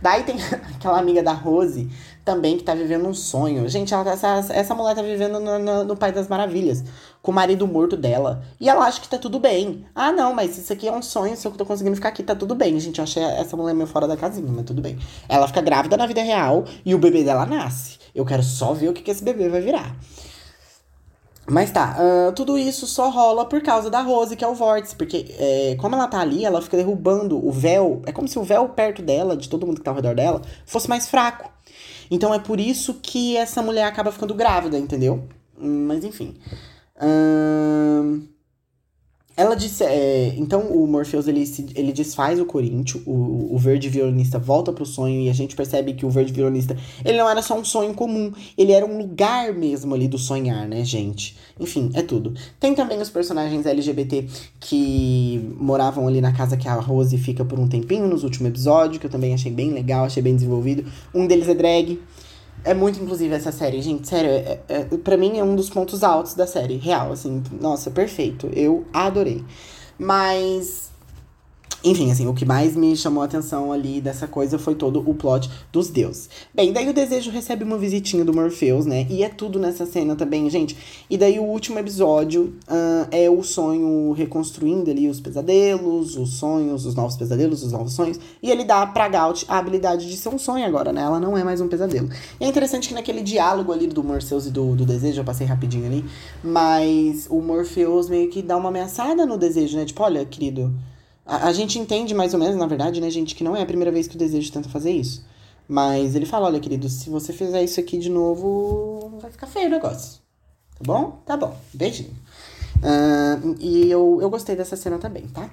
Daí tem aquela amiga da Rose, também, que tá vivendo um sonho. Gente, ela, tá, essa, essa mulher tá vivendo no, no, no Pai das Maravilhas, com o marido morto dela. E ela acha que tá tudo bem. Ah, não, mas isso aqui é um sonho, se eu tô conseguindo ficar aqui, tá tudo bem. Gente, eu achei essa mulher meio fora da casinha, mas tudo bem. Ela fica grávida na vida real e o bebê dela nasce. Eu quero só ver o que, que esse bebê vai virar. Mas tá, uh, tudo isso só rola por causa da Rose, que é o vórtice. Porque, é, como ela tá ali, ela fica derrubando o véu. É como se o véu perto dela, de todo mundo que tá ao redor dela, fosse mais fraco. Então é por isso que essa mulher acaba ficando grávida, entendeu? Mas enfim. Uh, ela disse. É, então o Morpheus ele, ele desfaz o Corinthians, o, o verde violinista volta pro sonho e a gente percebe que o verde violinista ele não era só um sonho comum, ele era um lugar mesmo ali do sonhar, né, gente? Enfim, é tudo. Tem também os personagens LGBT que moravam ali na casa que a Rose fica por um tempinho nos últimos episódios, que eu também achei bem legal, achei bem desenvolvido. Um deles é drag. É muito inclusive essa série, gente. Sério, é, é, pra mim é um dos pontos altos da série. Real, assim. Nossa, perfeito. Eu adorei. Mas enfim, assim, o que mais me chamou a atenção ali dessa coisa foi todo o plot dos deuses. Bem, daí o desejo recebe uma visitinha do Morpheus, né? E é tudo nessa cena também, gente. E daí o último episódio uh, é o sonho reconstruindo ali os pesadelos, os sonhos, os novos pesadelos, os novos sonhos. E ele dá pra Gaut a habilidade de ser um sonho agora, né? Ela não é mais um pesadelo. E é interessante que naquele diálogo ali do Morpheus e do, do desejo, eu passei rapidinho ali, mas o Morpheus meio que dá uma ameaçada no desejo, né? Tipo, olha, querido a, a, gente entende mais ou menos, na verdade, né, gente, que não é a primeira vez que o desejo tenta fazer isso. Mas ele fala: olha, querido, se você fizer isso aqui de novo, vai ficar feio o negócio. Tá bom? Tá bom. Beijinho. Uh, e eu, eu gostei dessa cena também, tá?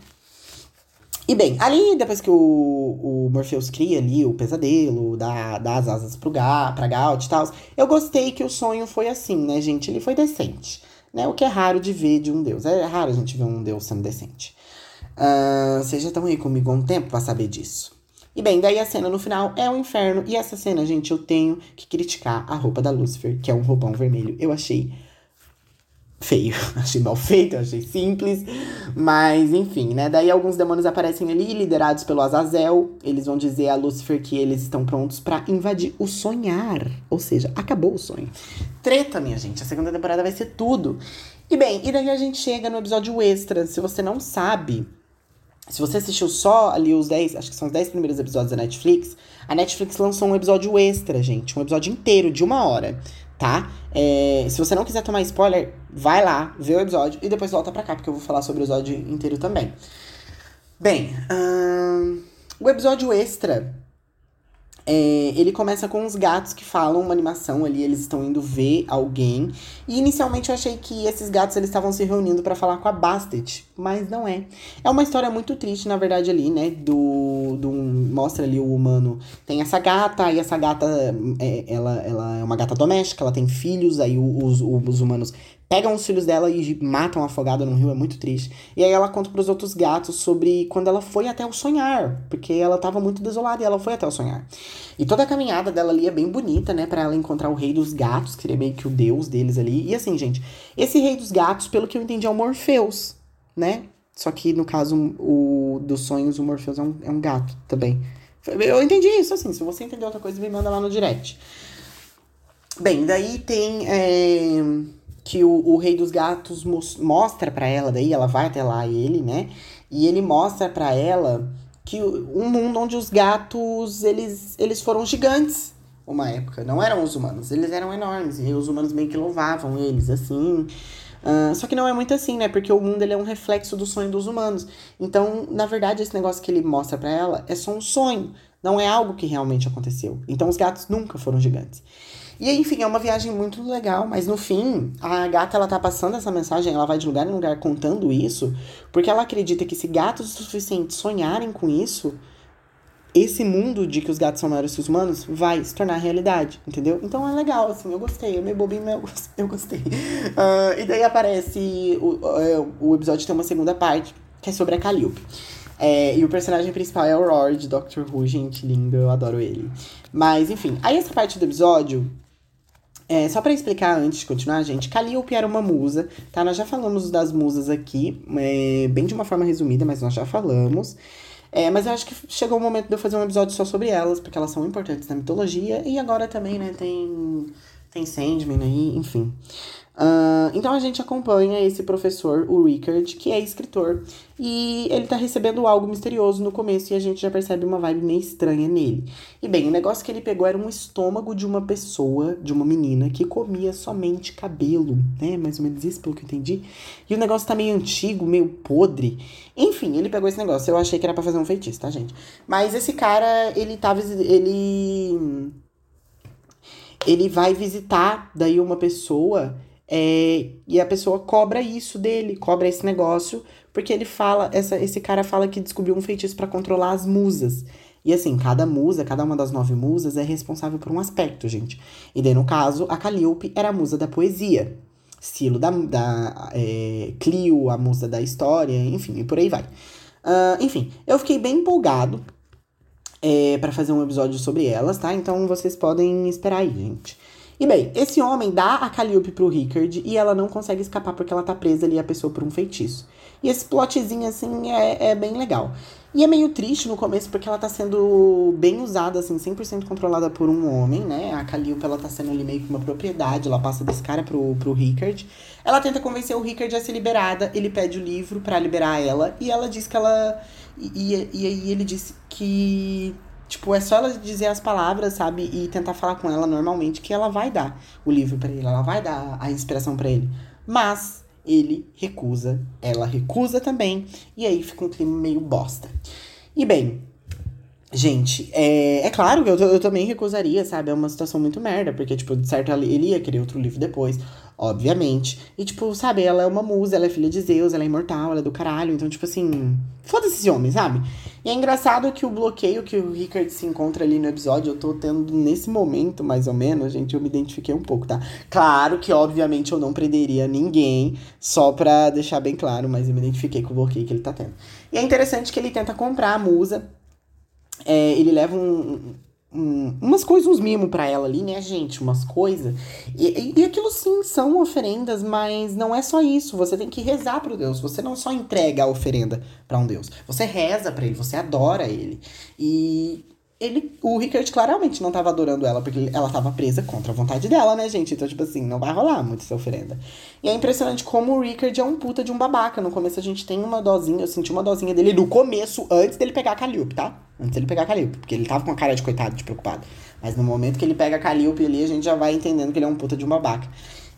E bem, ali, depois que o, o Morpheus cria ali o pesadelo, dá, dá as asas pro Ga, pra Gaut e tal, eu gostei que o sonho foi assim, né, gente? Ele foi decente, né? O que é raro de ver de um deus. É raro a gente ver um deus sendo decente. Uh, vocês já estão aí comigo há um tempo para saber disso. E bem, daí a cena no final é o um inferno. E essa cena, gente, eu tenho que criticar a roupa da Lucifer, que é um roupão vermelho. Eu achei feio, achei mal feito, achei simples, mas enfim, né? Daí alguns demônios aparecem ali, liderados pelo Azazel. Eles vão dizer a Lucifer que eles estão prontos para invadir o sonhar, ou seja, acabou o sonho. Treta, minha gente, a segunda temporada vai ser tudo. E bem, e daí a gente chega no episódio extra. Se você não sabe, se você assistiu só ali os 10, acho que são os 10 primeiros episódios da Netflix, a Netflix lançou um episódio extra, gente. Um episódio inteiro, de uma hora. tá? É, se você não quiser tomar spoiler, vai lá, vê o episódio e depois volta pra cá, porque eu vou falar sobre o episódio inteiro também. Bem, hum, o episódio extra é, ele começa com os gatos que falam uma animação ali, eles estão indo ver alguém. E inicialmente eu achei que esses gatos eles estavam se reunindo para falar com a Bastet, mas não é. É uma história muito triste, na verdade, ali, né? Do, do mostra ali o humano tem essa gata, e essa gata é, ela, ela é uma gata doméstica, ela tem filhos, aí os, os humanos pegam os filhos dela e matam afogada no rio, é muito triste. E aí ela conta para os outros gatos sobre quando ela foi até o sonhar, porque ela tava muito desolada e ela foi até o sonhar. E toda a caminhada dela ali é bem bonita, né, para ela encontrar o rei dos gatos, que seria meio que o deus deles ali. E assim, gente, esse rei dos gatos, pelo que eu entendi, é o Morpheus, né? Só que no caso o dos sonhos, o Morpheus é um, é um gato também. Eu entendi isso, assim. Se você entendeu outra coisa, me manda lá no direct. Bem, daí tem. É que o, o rei dos gatos mostra para ela, daí ela vai até lá ele, né? E ele mostra para ela que um mundo onde os gatos eles, eles foram gigantes uma época, não eram os humanos, eles eram enormes e os humanos meio que louvavam eles assim. Uh, só que não é muito assim, né? Porque o mundo ele é um reflexo do sonho dos humanos. Então, na verdade, esse negócio que ele mostra para ela é só um sonho, não é algo que realmente aconteceu. Então, os gatos nunca foram gigantes. E enfim, é uma viagem muito legal, mas no fim, a gata ela tá passando essa mensagem, ela vai de lugar em lugar contando isso, porque ela acredita que se gatos o suficiente sonharem com isso, esse mundo de que os gatos são maiores que os humanos vai se tornar realidade, entendeu? Então é legal, assim, eu gostei, eu meio bobinho, mas eu gostei. Uh, e daí aparece, o, o episódio tem uma segunda parte, que é sobre a Calliope. É, e o personagem principal é o Rory de Doctor Who, gente, lindo, eu adoro ele. Mas, enfim, aí essa parte do episódio é, só para explicar antes de continuar, gente, Calliope era uma musa, tá? Nós já falamos das musas aqui, é, bem de uma forma resumida, mas nós já falamos. É, mas eu acho que chegou o momento de eu fazer um episódio só sobre elas, porque elas são importantes na mitologia, e agora também, né, tem, tem Sandman aí, enfim. Então a gente acompanha esse professor, o Rickard, que é escritor, e ele tá recebendo algo misterioso no começo e a gente já percebe uma vibe meio estranha nele. E bem, o negócio que ele pegou era um estômago de uma pessoa, de uma menina, que comia somente cabelo, né? Mais ou menos isso, pelo que eu entendi. E o negócio tá meio antigo, meio podre. Enfim, ele pegou esse negócio. Eu achei que era para fazer um feitiço, tá, gente? Mas esse cara, ele tava. Ele. Ele vai visitar daí uma pessoa é, e a pessoa cobra isso dele, cobra esse negócio, porque ele fala, essa, esse cara fala que descobriu um feitiço para controlar as musas. E assim, cada musa, cada uma das nove musas é responsável por um aspecto, gente. E daí, no caso, a Calliope era a musa da poesia. Estilo da, da é, Clio, a musa da história, enfim, e por aí vai. Uh, enfim, eu fiquei bem empolgado é, para fazer um episódio sobre elas, tá? Então vocês podem esperar aí, gente. E bem, esse homem dá a Calliope pro Rickard e ela não consegue escapar porque ela tá presa ali a pessoa por um feitiço. E esse plotzinho, assim, é, é bem legal. E é meio triste no começo porque ela tá sendo bem usada, assim, 100% controlada por um homem, né? A Calliope, ela tá sendo ali meio que uma propriedade, ela passa desse cara pro, pro Rickard. Ela tenta convencer o Rickard a ser liberada, ele pede o livro para liberar ela e ela diz que ela... E, e, e aí ele disse que Tipo, é só ela dizer as palavras, sabe? E tentar falar com ela normalmente que ela vai dar o livro para ele, ela vai dar a inspiração para ele. Mas ele recusa, ela recusa também, e aí fica um clima meio bosta. E bem, gente, é, é claro que eu, eu também recusaria, sabe? É uma situação muito merda, porque, tipo, de certo ele ia querer outro livro depois obviamente. E, tipo, sabe, ela é uma musa, ela é filha de Zeus, ela é imortal, ela é do caralho. Então, tipo assim, foda-se esse homem, sabe? E é engraçado que o bloqueio que o Rickard se encontra ali no episódio, eu tô tendo nesse momento, mais ou menos, gente, eu me identifiquei um pouco, tá? Claro que, obviamente, eu não prenderia ninguém, só pra deixar bem claro, mas eu me identifiquei com o bloqueio que ele tá tendo. E é interessante que ele tenta comprar a musa. É, ele leva um, um, umas coisas, uns mimos para ela ali, né, gente? Umas coisas. E, e, aquilo sim são oferendas, mas não é só isso. Você tem que rezar pro Deus. Você não só entrega a oferenda para um Deus. Você reza para ele, você adora ele. E ele, o Rickard claramente não tava adorando ela, porque ela tava presa contra a vontade dela, né, gente? Então, tipo assim, não vai rolar muito essa oferenda. E é impressionante como o Rickard é um puta de um babaca. No começo a gente tem uma dosinha, eu senti uma dosinha dele no começo, antes dele pegar a Calliope, tá? Antes dele pegar a Calliope, porque ele tava com a cara de coitado, de preocupado. Mas no momento que ele pega a Calliope ali, a gente já vai entendendo que ele é um puta de um babaca.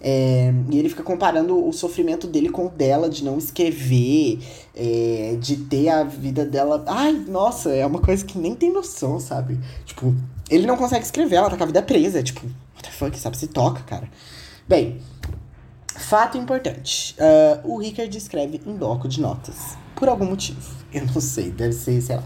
É, e ele fica comparando o sofrimento dele com o dela, de não escrever, é, de ter a vida dela. Ai, nossa, é uma coisa que nem tem noção, sabe? Tipo, ele não consegue escrever, ela tá com a vida presa. Tipo, what the fuck, sabe? Se toca, cara. Bem, fato importante: uh, o Rickard escreve em bloco de notas. Por algum motivo. Eu não sei, deve ser, sei lá,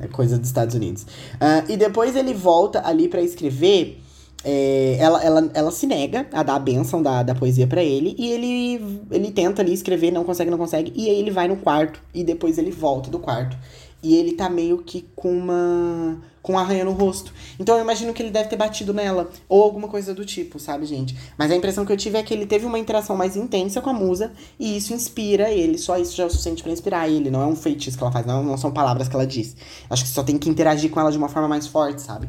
é coisa dos Estados Unidos. Uh, e depois ele volta ali para escrever é, ela, ela, ela se nega a dar a benção da, da poesia para ele e ele, ele tenta ali escrever, não consegue, não consegue, e aí ele vai no quarto e depois ele volta do quarto. E ele tá meio que com uma. com arranha no rosto. Então eu imagino que ele deve ter batido nela. Ou alguma coisa do tipo, sabe, gente? Mas a impressão que eu tive é que ele teve uma interação mais intensa com a musa. E isso inspira ele. Só isso já é o suficiente pra inspirar ele. Não é um feitiço que ela faz, não, não são palavras que ela diz. Acho que só tem que interagir com ela de uma forma mais forte, sabe?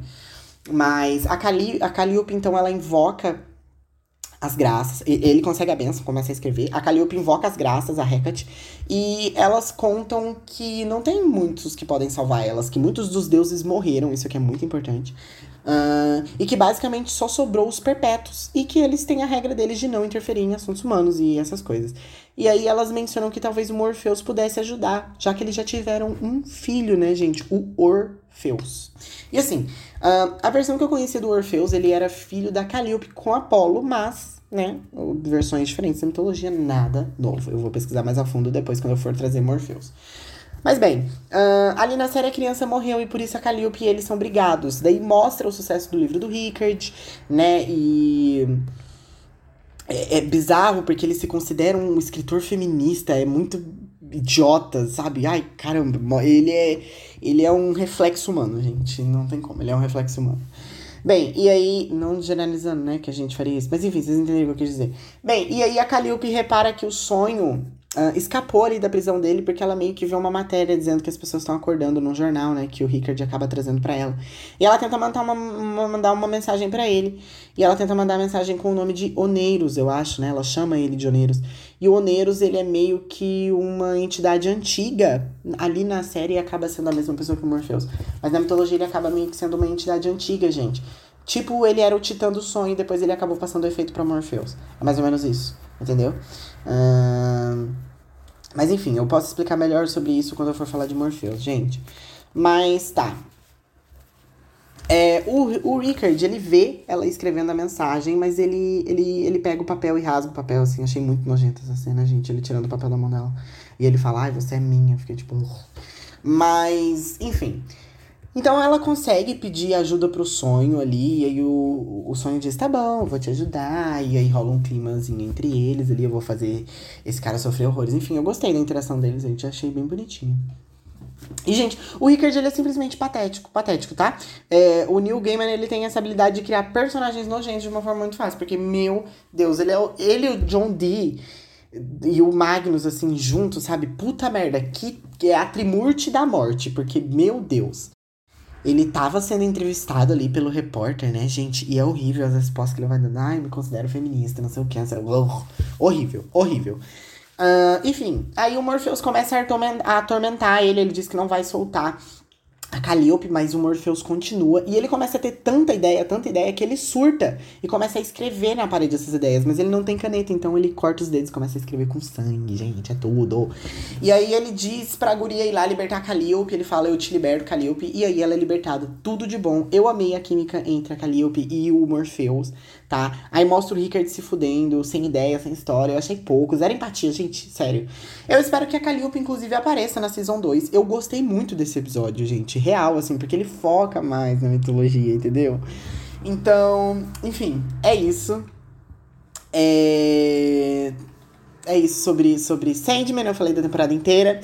Mas a, Cali, a Calliope, então, ela invoca as graças. Ele consegue a benção, começa a escrever. A Calliope invoca as graças, a Hecate. E elas contam que não tem muitos que podem salvar elas, que muitos dos deuses morreram, isso aqui é muito importante. Uh, e que basicamente só sobrou os perpétuos. E que eles têm a regra deles de não interferir em assuntos humanos e essas coisas. E aí elas mencionam que talvez o Morpheus pudesse ajudar, já que eles já tiveram um filho, né, gente? O Orfeus. E assim, uh, a versão que eu conhecia do Orfeus, ele era filho da Calliope com Apolo, mas, né, versões diferentes da mitologia, nada novo. Eu vou pesquisar mais a fundo depois, quando eu for trazer Morpheus. Mas bem, uh, ali na série a criança morreu e por isso a Calliope e eles são brigados. Daí mostra o sucesso do livro do Rickard, né? E. É, é bizarro porque ele se considera um escritor feminista, é muito idiota, sabe? Ai, caramba, ele é, ele é um reflexo humano, gente. Não tem como, ele é um reflexo humano. Bem, e aí, não generalizando, né, que a gente faria isso, mas enfim, vocês entenderam o que eu quis dizer. Bem, e aí a Calliope repara que o sonho uh, escapou ali da prisão dele porque ela meio que vê uma matéria dizendo que as pessoas estão acordando no jornal, né? Que o Rickard acaba trazendo para ela. E ela tenta mandar uma, uma mandar uma mensagem para ele. E ela tenta mandar a mensagem com o nome de Oneiros, eu acho, né? Ela chama ele de Oneiros. E o Oneiros, ele é meio que uma entidade antiga. Ali na série acaba sendo a mesma pessoa que o Morpheus. Mas na mitologia ele acaba meio que sendo uma entidade antiga, gente. Tipo, ele era o titã do sonho e depois ele acabou passando o efeito pra Morpheus. É mais ou menos isso, entendeu? Mas enfim, eu posso explicar melhor sobre isso quando eu for falar de Morpheus, gente. Mas tá. É, o, o Rickard, ele vê ela escrevendo a mensagem, mas ele, ele, ele pega o papel e rasga o papel, assim. Achei muito nojenta essa cena, gente. Ele tirando o papel da mão dela. E ele fala, ai, você é minha. Fiquei tipo. Mas, enfim. Então ela consegue pedir ajuda pro sonho ali, e aí o, o sonho diz, tá bom, vou te ajudar, e aí rola um climazinho entre eles ali, eu vou fazer esse cara sofrer horrores. Enfim, eu gostei da interação deles, gente achei bem bonitinho. E, gente, o Rickard, ele é simplesmente patético, patético, tá? É, o Neil Gaiman, ele tem essa habilidade de criar personagens nojentos de uma forma muito fácil, porque, meu Deus, ele é o, ele o John Dee e o Magnus, assim, juntos, sabe? Puta merda, que, que é a trimurte da morte, porque, meu Deus. Ele tava sendo entrevistado ali pelo repórter, né, gente? E é horrível as respostas que ele vai dando. Ai, me considero feminista, não sei o que. Horrível, horrível. Uh, enfim, aí o Morpheus começa a atormentar ele. Ele diz que não vai soltar a Calliope, mas o Morpheus continua. E ele começa a ter tanta ideia, tanta ideia, que ele surta e começa a escrever na parede essas ideias. Mas ele não tem caneta, então ele corta os dedos começa a escrever com sangue, gente, é tudo. E aí ele diz pra guria ir lá libertar a Calliope. Ele fala, eu te liberto, Calliope. E aí ela é libertada. Tudo de bom. Eu amei a química entre a Calliope e o Morpheus tá? Aí mostra o Rickard se fudendo, sem ideia, sem história. Eu achei pouco. Zero empatia, gente. Sério. Eu espero que a Calliope, inclusive, apareça na Season 2. Eu gostei muito desse episódio, gente. Real, assim, porque ele foca mais na mitologia, entendeu? Então, enfim, é isso. É... É isso sobre, sobre Sandman, eu falei da temporada inteira.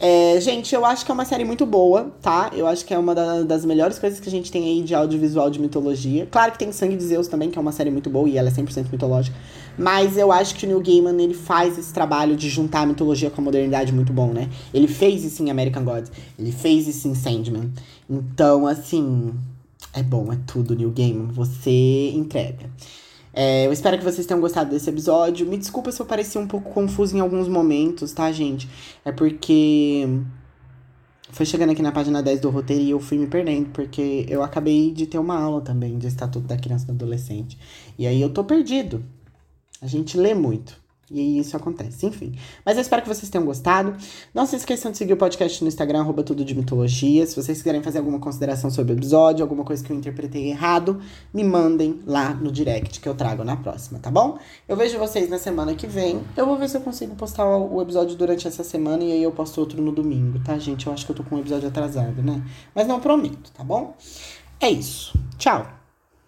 É, gente, eu acho que é uma série muito boa, tá? Eu acho que é uma da, das melhores coisas que a gente tem aí de audiovisual de mitologia. Claro que tem Sangue de Zeus também, que é uma série muito boa e ela é 100% mitológica. Mas eu acho que o Neil Gaiman, ele faz esse trabalho de juntar a mitologia com a modernidade muito bom, né? Ele fez isso em American Gods. Ele fez isso em Sandman. Então, assim... É bom, é tudo, Neil Gaiman. Você entrega. É, eu espero que vocês tenham gostado desse episódio. Me desculpa se eu pareci um pouco confuso em alguns momentos, tá, gente? É porque foi chegando aqui na página 10 do roteiro e eu fui me perdendo, porque eu acabei de ter uma aula também de Estatuto da Criança e do Adolescente. E aí eu tô perdido. A gente lê muito. E isso acontece, enfim. Mas eu espero que vocês tenham gostado. Não se esqueçam de seguir o podcast no Instagram, arroba tudo de mitologia. Se vocês quiserem fazer alguma consideração sobre o episódio, alguma coisa que eu interpretei errado, me mandem lá no direct que eu trago na próxima, tá bom? Eu vejo vocês na semana que vem. Eu vou ver se eu consigo postar o episódio durante essa semana e aí eu posto outro no domingo, tá, gente? Eu acho que eu tô com um episódio atrasado, né? Mas não prometo, tá bom? É isso. Tchau!